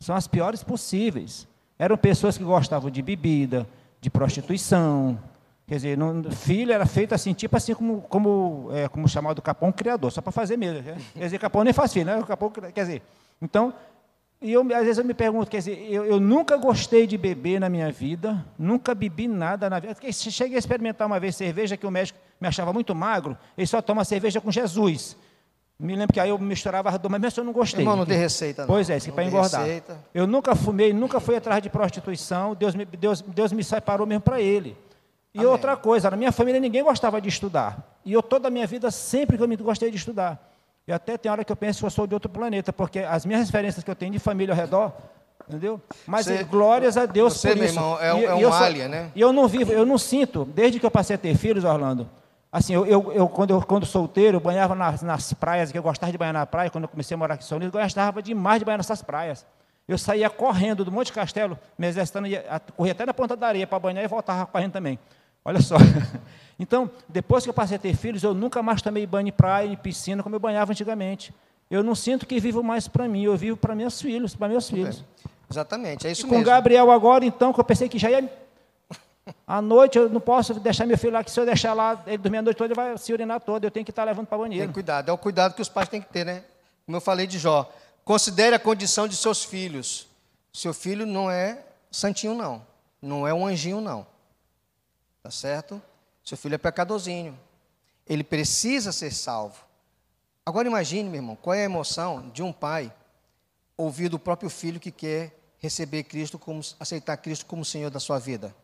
são as piores possíveis. Eram pessoas que gostavam de bebida, de prostituição. Quer dizer, não, filho era feito assim, tipo assim como, como, é, como chamado Capão criador, só para fazer mesmo. Quer dizer, Capão nem faz filho, né? Capão, quer dizer, então, e eu, às vezes eu me pergunto, quer dizer, eu, eu, nunca gostei de beber na minha vida, nunca bebi nada na vida. Cheguei a experimentar uma vez cerveja que o médico me achava muito magro, ele só toma cerveja com Jesus. Me lembro que aí eu misturava as duas, mas eu não gostei. Irmão, não tem receita. Não. Pois é, isso para engordar. Receita. Eu nunca fumei, nunca fui atrás de prostituição. Deus me, Deus, Deus me separou mesmo para Ele. E Amém. outra coisa, na minha família ninguém gostava de estudar. E eu toda a minha vida sempre que eu me gostei de estudar. E até tem hora que eu penso que eu sou de outro planeta, porque as minhas referências que eu tenho de família ao redor, entendeu? Mas você, glórias a Deus você, por isso. Meu irmão, é, e, é um alien, né? E eu não vivo, eu não sinto, desde que eu passei a ter filhos, Orlando, Assim, eu, eu, eu, quando, eu quando solteiro, eu banhava nas, nas praias, que eu gostava de banhar na praia, quando eu comecei a morar aqui em São Luís, eu gostava demais de banhar nessas praias. Eu saía correndo do Monte Castelo, me exercitando, corria até na ponta da areia para banhar e voltava correndo também. Olha só. Então, depois que eu passei a ter filhos, eu nunca mais tomei banho em praia, em piscina, como eu banhava antigamente. Eu não sinto que vivo mais para mim, eu vivo para meus filhos, para meus filhos. Exatamente, é isso e mesmo. Com Gabriel agora, então, que eu pensei que já ia à noite eu não posso deixar meu filho lá, que se eu deixar lá, ele dormir a noite toda, ele vai se urinar todo, eu tenho que estar levando para o banheiro. Tem cuidado, é o cuidado que os pais têm que ter, né? Como eu falei de Jó. Considere a condição de seus filhos. Seu filho não é santinho, não. Não é um anjinho, não. Tá certo? Seu filho é pecadorzinho. Ele precisa ser salvo. Agora imagine, meu irmão, qual é a emoção de um pai ouvir do próprio filho que quer receber Cristo como aceitar Cristo como Senhor da sua vida.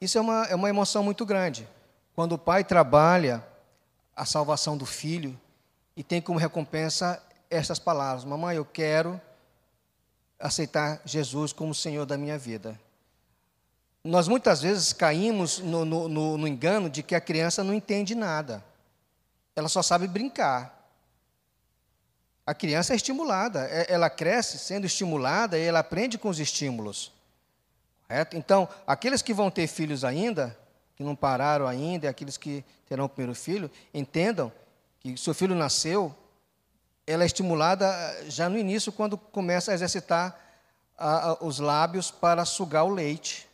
Isso é uma, é uma emoção muito grande. Quando o pai trabalha a salvação do filho e tem como recompensa estas palavras: Mamãe, eu quero aceitar Jesus como Senhor da minha vida. Nós muitas vezes caímos no, no, no, no engano de que a criança não entende nada, ela só sabe brincar. A criança é estimulada, é, ela cresce sendo estimulada e ela aprende com os estímulos. Correto? Então, aqueles que vão ter filhos ainda, que não pararam ainda, e aqueles que terão o primeiro filho, entendam que seu filho nasceu, ela é estimulada já no início, quando começa a exercitar a, a, os lábios para sugar o leite.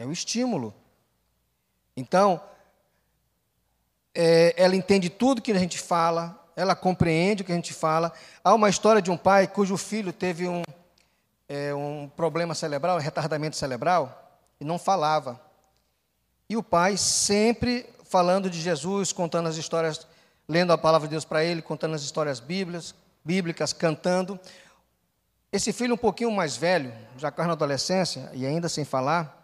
É o estímulo. Então, é, ela entende tudo que a gente fala, ela compreende o que a gente fala. Há uma história de um pai cujo filho teve um, é, um problema cerebral, um retardamento cerebral, e não falava. E o pai sempre falando de Jesus, contando as histórias, lendo a palavra de Deus para ele, contando as histórias bíblicas, bíblicas, cantando. Esse filho um pouquinho mais velho, já quase na adolescência e ainda sem falar,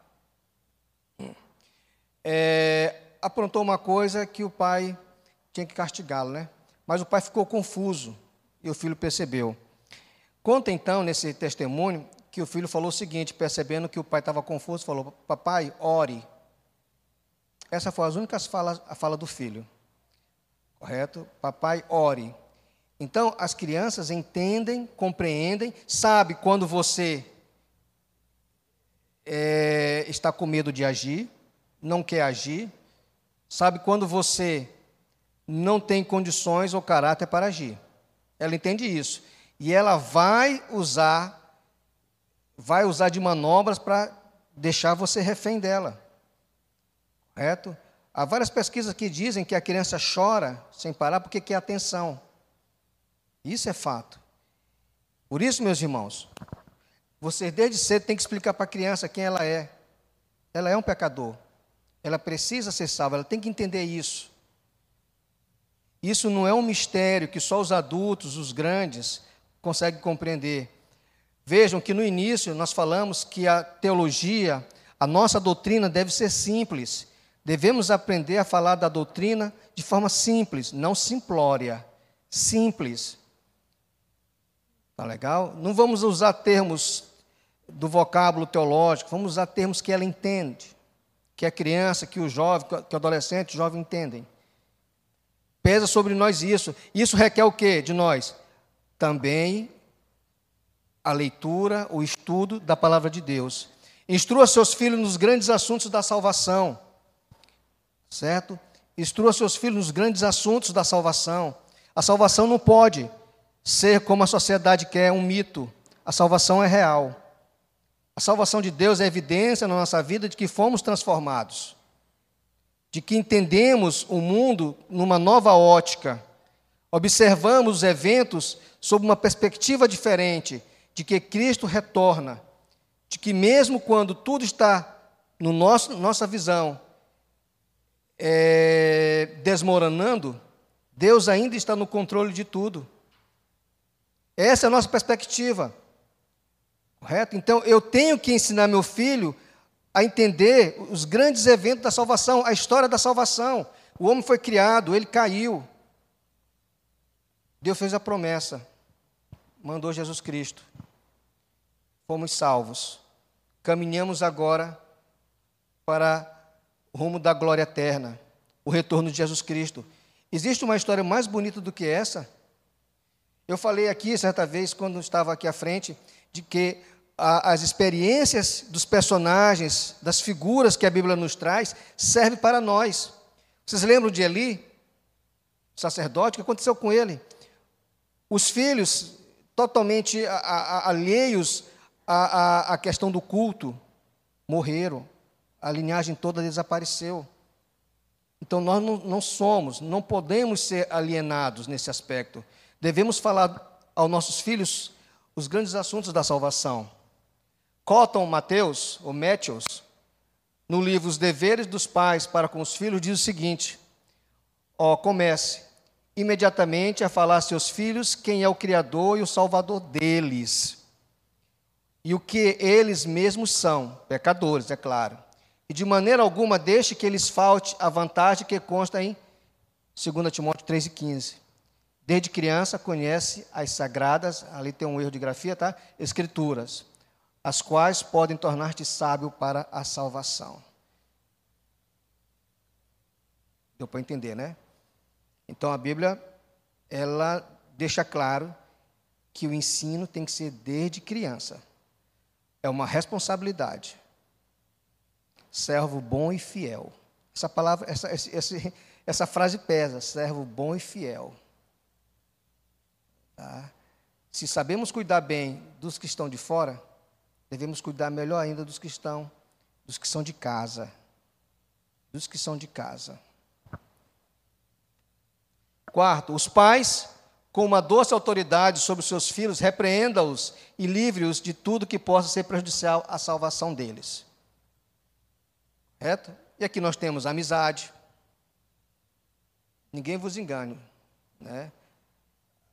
é, aprontou uma coisa que o pai tinha que castigá-lo, né? Mas o pai ficou confuso e o filho percebeu. Conta então nesse testemunho que o filho falou o seguinte, percebendo que o pai estava confuso, falou: Papai, ore. Essa foi as únicas falas, a fala do filho. Correto? Papai, ore. Então, as crianças entendem, compreendem, sabe quando você é, está com medo de agir, não quer agir, sabe quando você não tem condições ou caráter para agir. Ela entende isso. E ela vai usar vai usar de manobras para deixar você refém dela. Correto? Há várias pesquisas que dizem que a criança chora sem parar porque quer atenção. Isso é fato. Por isso, meus irmãos, você desde cedo tem que explicar para a criança quem ela é. Ela é um pecador. Ela precisa ser salva, ela tem que entender isso. Isso não é um mistério que só os adultos, os grandes, conseguem compreender. Vejam que no início nós falamos que a teologia, a nossa doutrina deve ser simples. Devemos aprender a falar da doutrina de forma simples, não simplória. Simples. Tá legal? Não vamos usar termos do vocábulo teológico, vamos usar termos que ela entende que a criança, que o jovem, que o adolescente, o jovem entendem. Pesa sobre nós isso. Isso requer o que de nós? Também a leitura, o estudo da palavra de Deus. Instrua seus filhos nos grandes assuntos da salvação. Certo? Instrua seus filhos nos grandes assuntos da salvação. A salvação não pode ser como a sociedade quer, um mito. A salvação é real. A salvação de Deus é evidência na nossa vida de que fomos transformados, de que entendemos o mundo numa nova ótica, observamos os eventos sob uma perspectiva diferente, de que Cristo retorna, de que mesmo quando tudo está no nosso nossa visão é, desmoronando, Deus ainda está no controle de tudo. Essa é a nossa perspectiva. Correto? Então, eu tenho que ensinar meu filho a entender os grandes eventos da salvação, a história da salvação. O homem foi criado, ele caiu. Deus fez a promessa, mandou Jesus Cristo. Fomos salvos. Caminhamos agora para o rumo da glória eterna, o retorno de Jesus Cristo. Existe uma história mais bonita do que essa? Eu falei aqui certa vez, quando estava aqui à frente, de que a, as experiências dos personagens, das figuras que a Bíblia nos traz, servem para nós. Vocês lembram de Eli, sacerdote? O que aconteceu com ele? Os filhos, totalmente a, a, alheios à, questão do culto, morreram. A linhagem toda desapareceu. Então nós não, não somos, não podemos ser alienados nesse aspecto. Devemos falar aos nossos filhos os grandes assuntos da salvação. Cotton Mateus, ou Matthews, no livro Os Deveres dos Pais para com os Filhos, diz o seguinte: ó, comece imediatamente a falar a seus filhos quem é o Criador e o Salvador deles, e o que eles mesmos são, pecadores, é claro. E de maneira alguma deixe que eles falte a vantagem que consta em 2 Timóteo 3,15. Desde criança conhece as sagradas, ali tem um erro de grafia, tá? Escrituras, as quais podem tornar-te sábio para a salvação. Deu para entender, né? Então a Bíblia, ela deixa claro que o ensino tem que ser desde criança. É uma responsabilidade. Servo bom e fiel. Essa palavra, essa, essa, essa frase pesa, servo bom e fiel. Tá? Se sabemos cuidar bem dos que estão de fora, devemos cuidar melhor ainda dos que estão, dos que são de casa. Dos que são de casa. Quarto, os pais, com uma doce autoridade sobre os seus filhos, repreenda-os e livre-os de tudo que possa ser prejudicial à salvação deles. Certo? E aqui nós temos amizade. Ninguém vos engane. Né?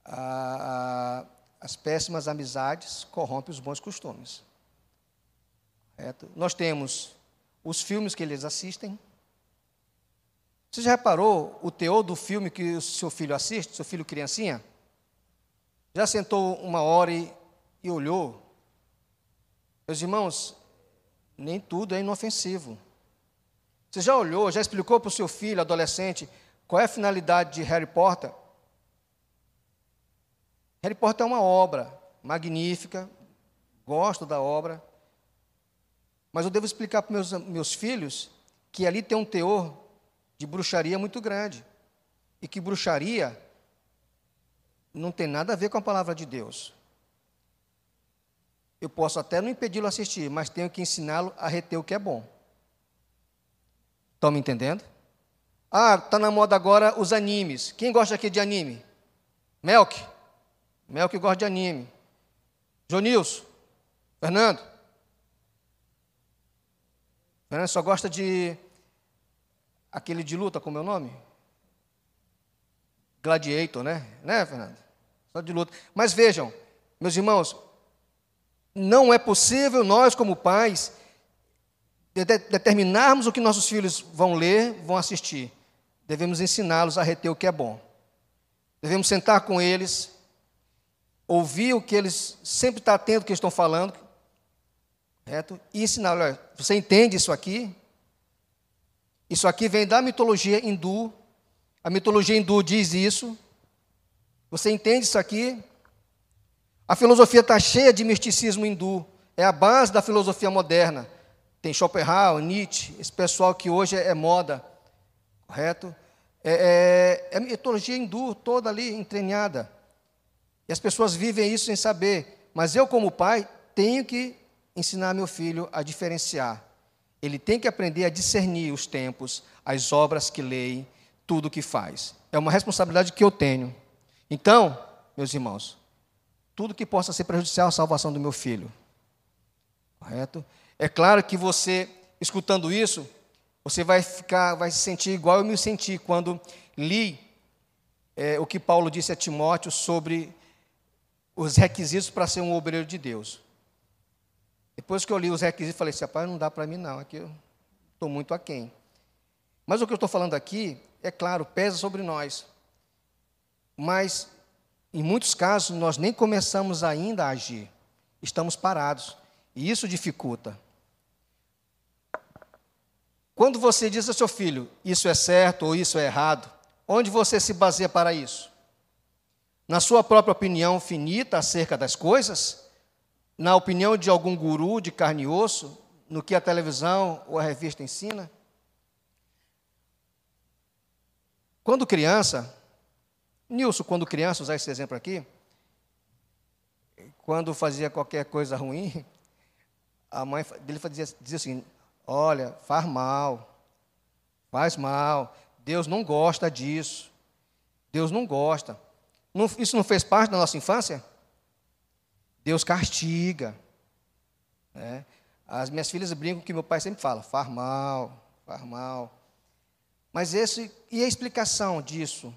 A, a, as péssimas amizades corrompem os bons costumes. Certo? Nós temos os filmes que eles assistem. Você já reparou o teor do filme que o seu filho assiste, seu filho criancinha? Já sentou uma hora e, e olhou? Meus irmãos, nem tudo é inofensivo. Você já olhou, já explicou para o seu filho, adolescente, qual é a finalidade de Harry Potter? Harry Potter é uma obra magnífica, gosto da obra, mas eu devo explicar para meus, meus filhos que ali tem um teor de bruxaria muito grande. E que bruxaria não tem nada a ver com a palavra de Deus. Eu posso até não impedi-lo assistir, mas tenho que ensiná-lo a reter o que é bom. Estão me entendendo? Ah, está na moda agora os animes. Quem gosta aqui de anime? Melk. Melk gosta de anime. Jonilson. Fernando. Fernando só gosta de aquele de luta, como é o nome? Gladiator, né? Né, Fernando? Só de luta. Mas vejam, meus irmãos, não é possível nós, como pais, de determinarmos o que nossos filhos vão ler, vão assistir. Devemos ensiná-los a reter o que é bom. Devemos sentar com eles, ouvir o que eles sempre estão atentos ao que estão falando, Certo? E ensinar, olha, você entende isso aqui? Isso aqui vem da mitologia hindu. A mitologia hindu diz isso. Você entende isso aqui? A filosofia está cheia de misticismo hindu. É a base da filosofia moderna. Tem Schopenhauer, Nietzsche, esse pessoal que hoje é, moda. Correto? É, é, é mitologia hindu toda ali entranhada. E as pessoas vivem isso sem saber. Mas eu, como pai, tenho que ensinar meu filho a diferenciar. Ele tem que aprender a discernir os tempos, as obras que lê, tudo que faz. É uma responsabilidade que eu tenho. Então, meus irmãos, tudo que possa ser prejudicial à salvação do meu filho. Correto? É claro que você, escutando isso, você vai ficar, vai se sentir igual eu me senti quando li é, o que Paulo disse a Timóteo sobre os requisitos para ser um obreiro de Deus. Depois que eu li os requisitos, falei assim, rapaz, não dá para mim não, aqui eu estou muito aquém. Mas o que eu estou falando aqui, é claro, pesa sobre nós. Mas, em muitos casos, nós nem começamos ainda a agir. Estamos parados. E isso dificulta. Quando você diz ao seu filho, isso é certo ou isso é errado, onde você se baseia para isso? Na sua própria opinião finita acerca das coisas? na opinião de algum guru de carne e osso, no que a televisão ou a revista ensina? Quando criança, Nilson, quando criança, usar esse exemplo aqui, quando fazia qualquer coisa ruim, a mãe dele dizia, dizia assim: Olha, faz mal, faz mal, Deus não gosta disso, Deus não gosta. Não, isso não fez parte da nossa infância? Deus castiga. Né? As minhas filhas brincam que meu pai sempre fala, faz mal, faz mal. Mas esse, e a explicação disso?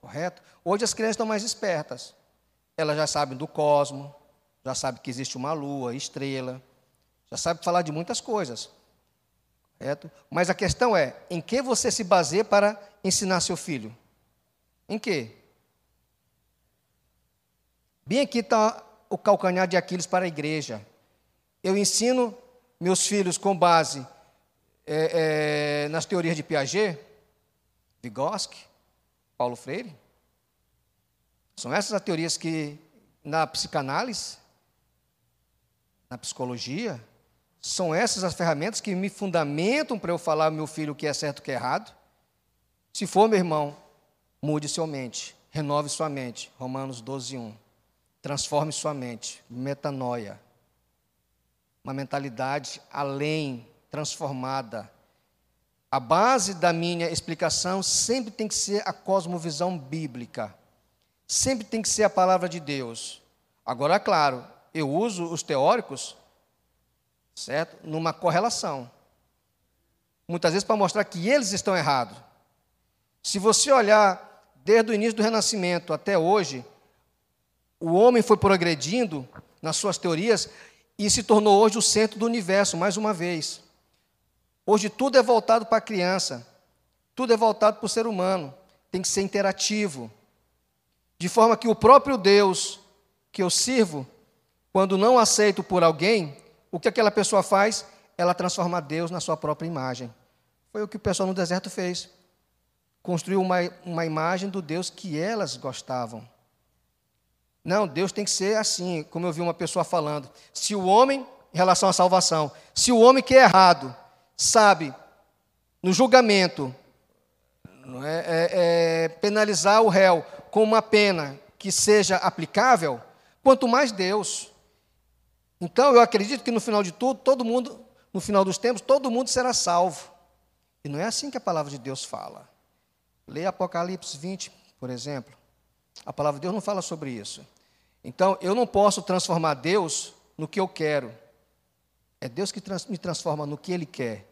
Correto? Hoje as crianças estão mais espertas. Elas já sabem do cosmo, já sabem que existe uma lua, estrela, já sabem falar de muitas coisas. Correto? Mas a questão é, em que você se baseia para ensinar seu filho? Em que? Bem aqui está o calcanhar de Aquiles para a igreja. Eu ensino meus filhos com base é, é, nas teorias de Piaget, Vygotsky, Paulo Freire. São essas as teorias que, na psicanálise, na psicologia, são essas as ferramentas que me fundamentam para eu falar ao meu filho o que é certo e o que é errado. Se for, meu irmão, mude sua mente, renove sua mente. Romanos 12, 1. Transforme sua mente, metanoia. Uma mentalidade além, transformada. A base da minha explicação sempre tem que ser a cosmovisão bíblica. Sempre tem que ser a palavra de Deus. Agora, claro, eu uso os teóricos, certo? Numa correlação. Muitas vezes para mostrar que eles estão errados. Se você olhar desde o início do Renascimento até hoje, o homem foi progredindo nas suas teorias e se tornou hoje o centro do universo, mais uma vez. Hoje tudo é voltado para a criança, tudo é voltado para o ser humano, tem que ser interativo. De forma que o próprio Deus que eu sirvo, quando não aceito por alguém, o que aquela pessoa faz? Ela transforma Deus na sua própria imagem. Foi o que o pessoal no deserto fez. Construiu uma, uma imagem do Deus que elas gostavam. Não, Deus tem que ser assim, como eu vi uma pessoa falando. Se o homem, em relação à salvação, se o homem que é errado, sabe, no julgamento, é, é, é, penalizar o réu com uma pena que seja aplicável, quanto mais Deus. Então, eu acredito que no final de tudo, todo mundo, no final dos tempos, todo mundo será salvo. E não é assim que a palavra de Deus fala. Leia Apocalipse 20, por exemplo. A palavra de Deus não fala sobre isso. Então, eu não posso transformar Deus no que eu quero. É Deus que trans me transforma no que Ele quer,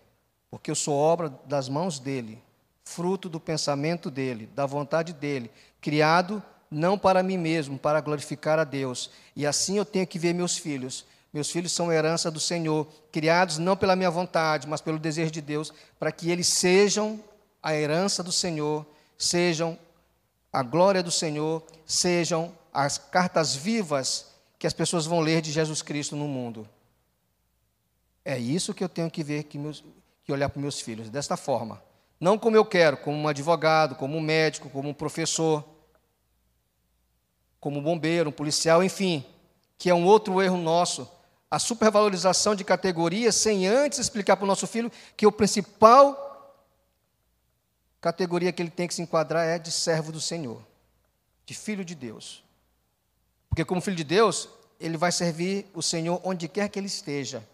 porque eu sou obra das mãos dEle, fruto do pensamento dEle, da vontade dEle, criado não para mim mesmo, para glorificar a Deus. E assim eu tenho que ver meus filhos. Meus filhos são herança do Senhor, criados não pela minha vontade, mas pelo desejo de Deus, para que eles sejam a herança do Senhor, sejam a glória do Senhor, sejam as cartas vivas que as pessoas vão ler de Jesus Cristo no mundo. É isso que eu tenho que ver, que, meus, que olhar para meus filhos, desta forma. Não como eu quero, como um advogado, como um médico, como um professor, como um bombeiro, um policial, enfim, que é um outro erro nosso. A supervalorização de categorias sem antes explicar para o nosso filho que o principal categoria que ele tem que se enquadrar é de servo do Senhor, de filho de Deus. Porque, como filho de Deus, ele vai servir o Senhor onde quer que ele esteja.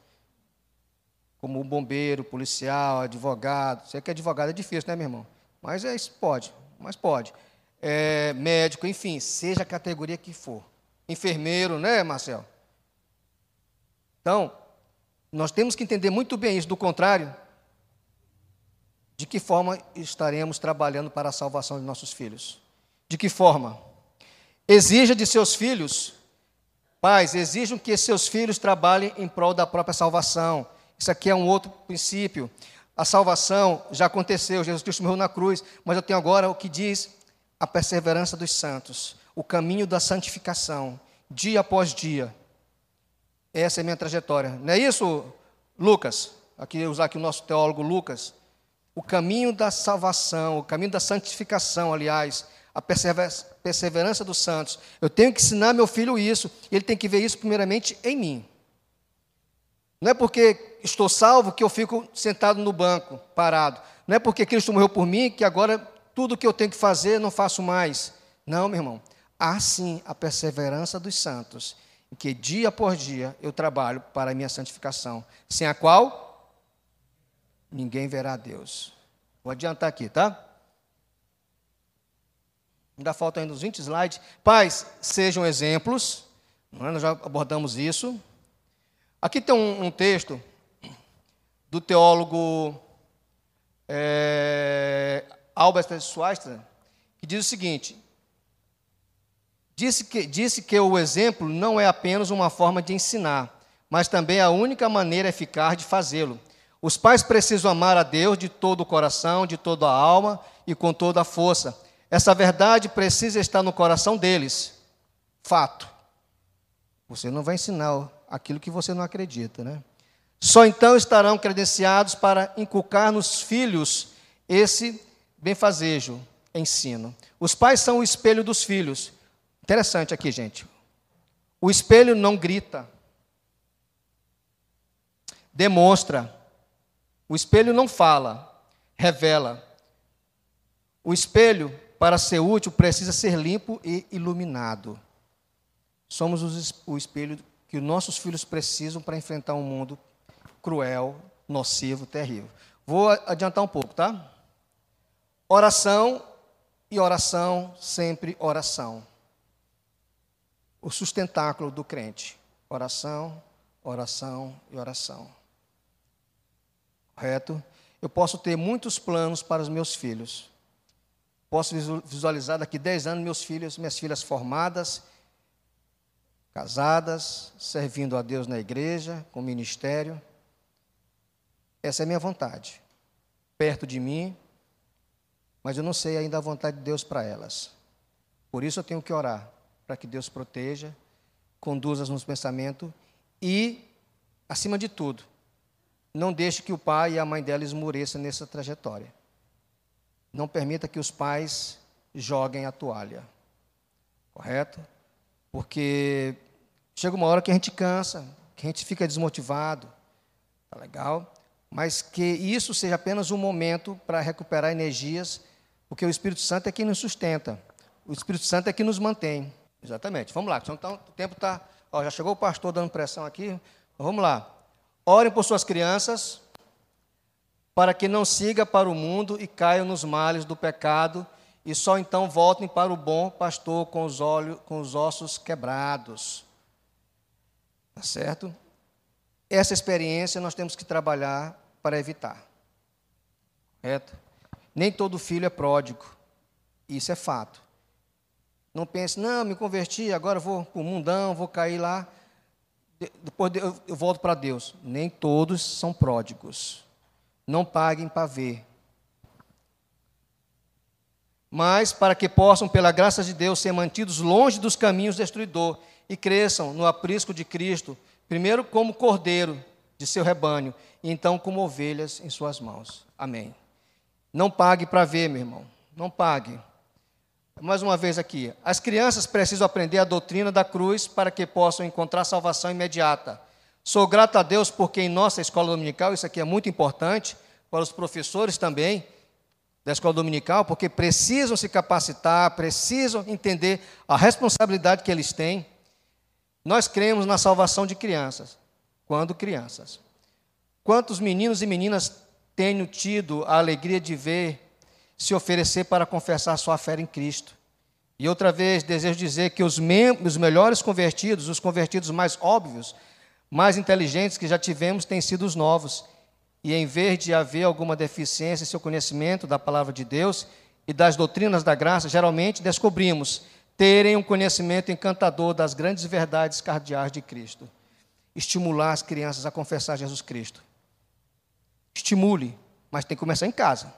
Como bombeiro, policial, advogado. Sei que advogado é difícil, né, meu irmão? Mas é isso, pode, mas pode. É, médico, enfim, seja a categoria que for. Enfermeiro, né, Marcel? Então, nós temos que entender muito bem isso. Do contrário, de que forma estaremos trabalhando para a salvação de nossos filhos? De que forma? Exija de seus filhos, pais, exijam que seus filhos trabalhem em prol da própria salvação. Isso aqui é um outro princípio. A salvação já aconteceu, Jesus Cristo morreu na cruz, mas eu tenho agora o que diz a perseverança dos santos, o caminho da santificação, dia após dia. Essa é a minha trajetória. Não é isso, Lucas? Aqui usar aqui o nosso teólogo Lucas. O caminho da salvação, o caminho da santificação, aliás, a perseverança dos santos. Eu tenho que ensinar meu filho isso, e ele tem que ver isso primeiramente em mim. Não é porque estou salvo que eu fico sentado no banco, parado. Não é porque Cristo morreu por mim que agora tudo que eu tenho que fazer não faço mais. Não, meu irmão. Há sim a perseverança dos santos, em que dia por dia eu trabalho para a minha santificação, sem a qual ninguém verá Deus. Vou adiantar aqui, tá? Ainda faltam ainda uns 20 slides. Pais, sejam exemplos. É? Nós já abordamos isso. Aqui tem um, um texto do teólogo é, Albert Schweitzer, que diz o seguinte: disse que, disse que o exemplo não é apenas uma forma de ensinar, mas também a única maneira eficaz de fazê-lo. Os pais precisam amar a Deus de todo o coração, de toda a alma e com toda a força essa verdade precisa estar no coração deles. Fato. Você não vai ensinar aquilo que você não acredita, né? Só então estarão credenciados para inculcar nos filhos esse benfazejo, ensino. Os pais são o espelho dos filhos. Interessante aqui, gente. O espelho não grita, demonstra. O espelho não fala, revela. O espelho para ser útil, precisa ser limpo e iluminado. Somos o espelho que os nossos filhos precisam para enfrentar um mundo cruel, nocivo, terrível. Vou adiantar um pouco, tá? Oração e oração, sempre oração. O sustentáculo do crente. Oração, oração e oração. Correto? Eu posso ter muitos planos para os meus filhos. Posso visualizar daqui 10 anos meus filhos, minhas filhas formadas, casadas, servindo a Deus na igreja, com ministério. Essa é a minha vontade. Perto de mim, mas eu não sei ainda a vontade de Deus para elas. Por isso eu tenho que orar, para que Deus proteja, conduza nos pensamentos e, acima de tudo, não deixe que o pai e a mãe dela esmoreçam nessa trajetória. Não permita que os pais joguem a toalha. Correto? Porque chega uma hora que a gente cansa, que a gente fica desmotivado. Tá legal? Mas que isso seja apenas um momento para recuperar energias, porque o Espírito Santo é quem nos sustenta. O Espírito Santo é quem nos mantém. Exatamente. Vamos lá, então o tempo está. Já chegou o pastor dando pressão aqui. Vamos lá. Orem por suas crianças, para que não siga para o mundo e caiam nos males do pecado, e só então voltem para o bom pastor com os, olhos, com os ossos quebrados. Tá certo? Essa experiência nós temos que trabalhar para evitar. Correto? Nem todo filho é pródigo. Isso é fato. Não pense, não, me converti, agora vou para o mundão, vou cair lá, depois eu volto para Deus. Nem todos são pródigos não paguem para ver. Mas para que possam, pela graça de Deus, ser mantidos longe dos caminhos destruidor e cresçam no aprisco de Cristo, primeiro como cordeiro de seu rebanho, e então como ovelhas em suas mãos. Amém. Não pague para ver, meu irmão. Não pague. Mais uma vez aqui. As crianças precisam aprender a doutrina da cruz para que possam encontrar salvação imediata. Sou grato a Deus porque em nossa escola dominical, isso aqui é muito importante, para os professores também da escola dominical, porque precisam se capacitar, precisam entender a responsabilidade que eles têm. Nós cremos na salvação de crianças, quando crianças. Quantos meninos e meninas tenho tido a alegria de ver se oferecer para confessar sua fé em Cristo? E outra vez, desejo dizer que os, os melhores convertidos, os convertidos mais óbvios, mais inteligentes que já tivemos têm sido os novos. E em vez de haver alguma deficiência em seu conhecimento da palavra de Deus e das doutrinas da graça, geralmente descobrimos terem um conhecimento encantador das grandes verdades cardeais de Cristo. Estimular as crianças a confessar Jesus Cristo. Estimule, mas tem que começar em casa.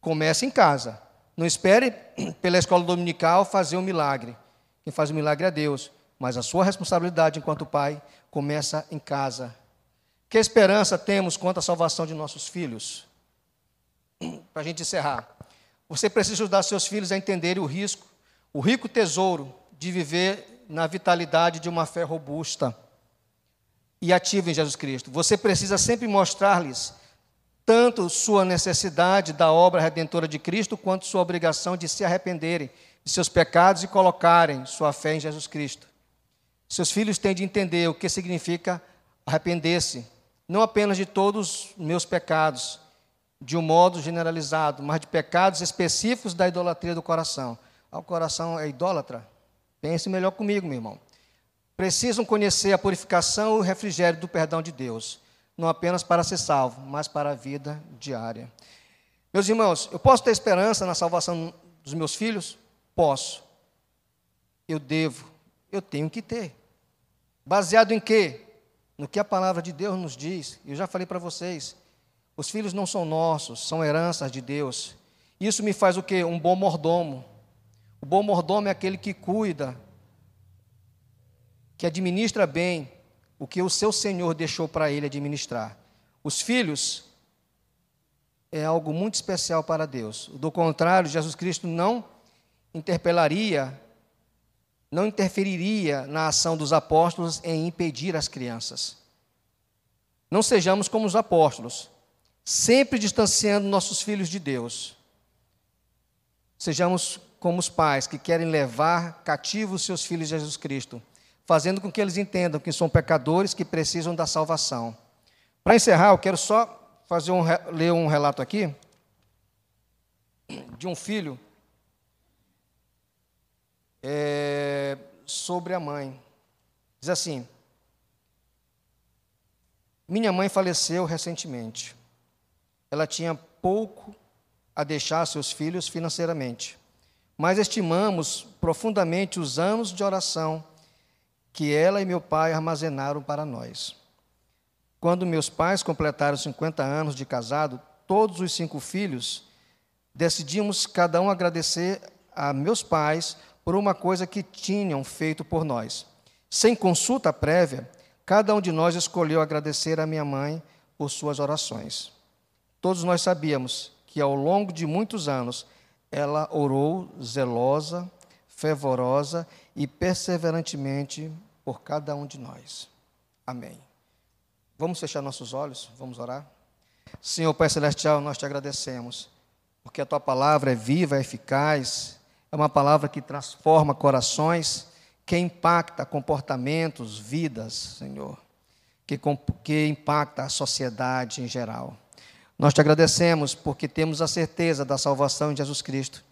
Comece em casa. Não espere pela escola dominical fazer um milagre. Quem faz o milagre é Deus. Mas a sua responsabilidade enquanto pai começa em casa. Que esperança temos quanto à salvação de nossos filhos? Para a gente encerrar. Você precisa ajudar seus filhos a entenderem o risco, o rico tesouro de viver na vitalidade de uma fé robusta e ativa em Jesus Cristo. Você precisa sempre mostrar-lhes tanto sua necessidade da obra redentora de Cristo, quanto sua obrigação de se arrependerem de seus pecados e colocarem sua fé em Jesus Cristo. Seus filhos têm de entender o que significa arrepender-se, não apenas de todos os meus pecados, de um modo generalizado, mas de pecados específicos da idolatria do coração. Ah, o coração é idólatra? Pense melhor comigo, meu irmão. Precisam conhecer a purificação e o refrigério do perdão de Deus, não apenas para ser salvo, mas para a vida diária. Meus irmãos, eu posso ter esperança na salvação dos meus filhos? Posso. Eu devo, eu tenho que ter. Baseado em quê? No que a palavra de Deus nos diz. Eu já falei para vocês. Os filhos não são nossos, são heranças de Deus. Isso me faz o quê? Um bom mordomo. O bom mordomo é aquele que cuida, que administra bem o que o seu Senhor deixou para ele administrar. Os filhos é algo muito especial para Deus. Do contrário, Jesus Cristo não interpelaria não interferiria na ação dos apóstolos em impedir as crianças. Não sejamos como os apóstolos, sempre distanciando nossos filhos de Deus. Sejamos como os pais que querem levar cativos seus filhos a Jesus Cristo, fazendo com que eles entendam que são pecadores que precisam da salvação. Para encerrar, eu quero só fazer um, ler um relato aqui de um filho é, sobre a mãe. Diz assim: Minha mãe faleceu recentemente. Ela tinha pouco a deixar seus filhos financeiramente, mas estimamos profundamente os anos de oração que ela e meu pai armazenaram para nós. Quando meus pais completaram 50 anos de casado, todos os cinco filhos decidimos cada um agradecer a meus pais por uma coisa que tinham feito por nós. Sem consulta prévia, cada um de nós escolheu agradecer a minha mãe por suas orações. Todos nós sabíamos que ao longo de muitos anos ela orou zelosa, fervorosa e perseverantemente por cada um de nós. Amém. Vamos fechar nossos olhos, vamos orar. Senhor Pai Celestial, nós te agradecemos, porque a tua palavra é viva, é eficaz, é uma palavra que transforma corações, que impacta comportamentos, vidas, Senhor, que, que impacta a sociedade em geral. Nós te agradecemos porque temos a certeza da salvação em Jesus Cristo.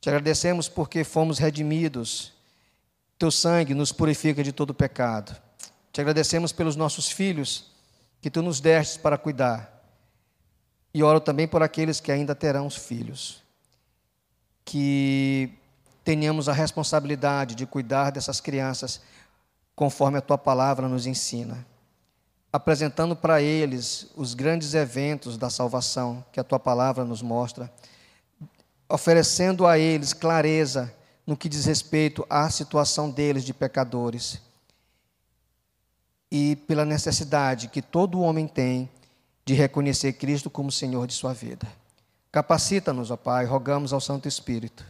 Te agradecemos porque fomos redimidos. Teu sangue nos purifica de todo pecado. Te agradecemos pelos nossos filhos que tu nos destes para cuidar. E oro também por aqueles que ainda terão os filhos. Que tenhamos a responsabilidade de cuidar dessas crianças conforme a tua palavra nos ensina, apresentando para eles os grandes eventos da salvação que a tua palavra nos mostra, oferecendo a eles clareza no que diz respeito à situação deles de pecadores e pela necessidade que todo homem tem de reconhecer Cristo como Senhor de sua vida. Capacita-nos, ó Pai, rogamos ao Santo Espírito.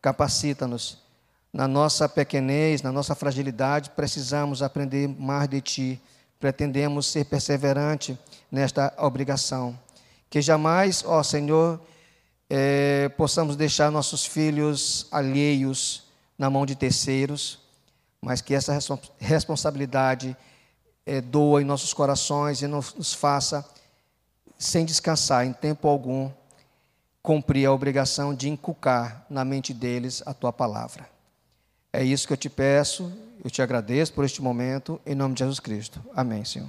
Capacita-nos. Na nossa pequenez, na nossa fragilidade, precisamos aprender mais de Ti. Pretendemos ser perseverante nesta obrigação. Que jamais, ó Senhor, é, possamos deixar nossos filhos alheios na mão de terceiros, mas que essa responsabilidade é, doa em nossos corações e nos faça, sem descansar em tempo algum, cumprir a obrigação de inculcar na mente deles a tua palavra. É isso que eu te peço, eu te agradeço por este momento, em nome de Jesus Cristo. Amém, Senhor.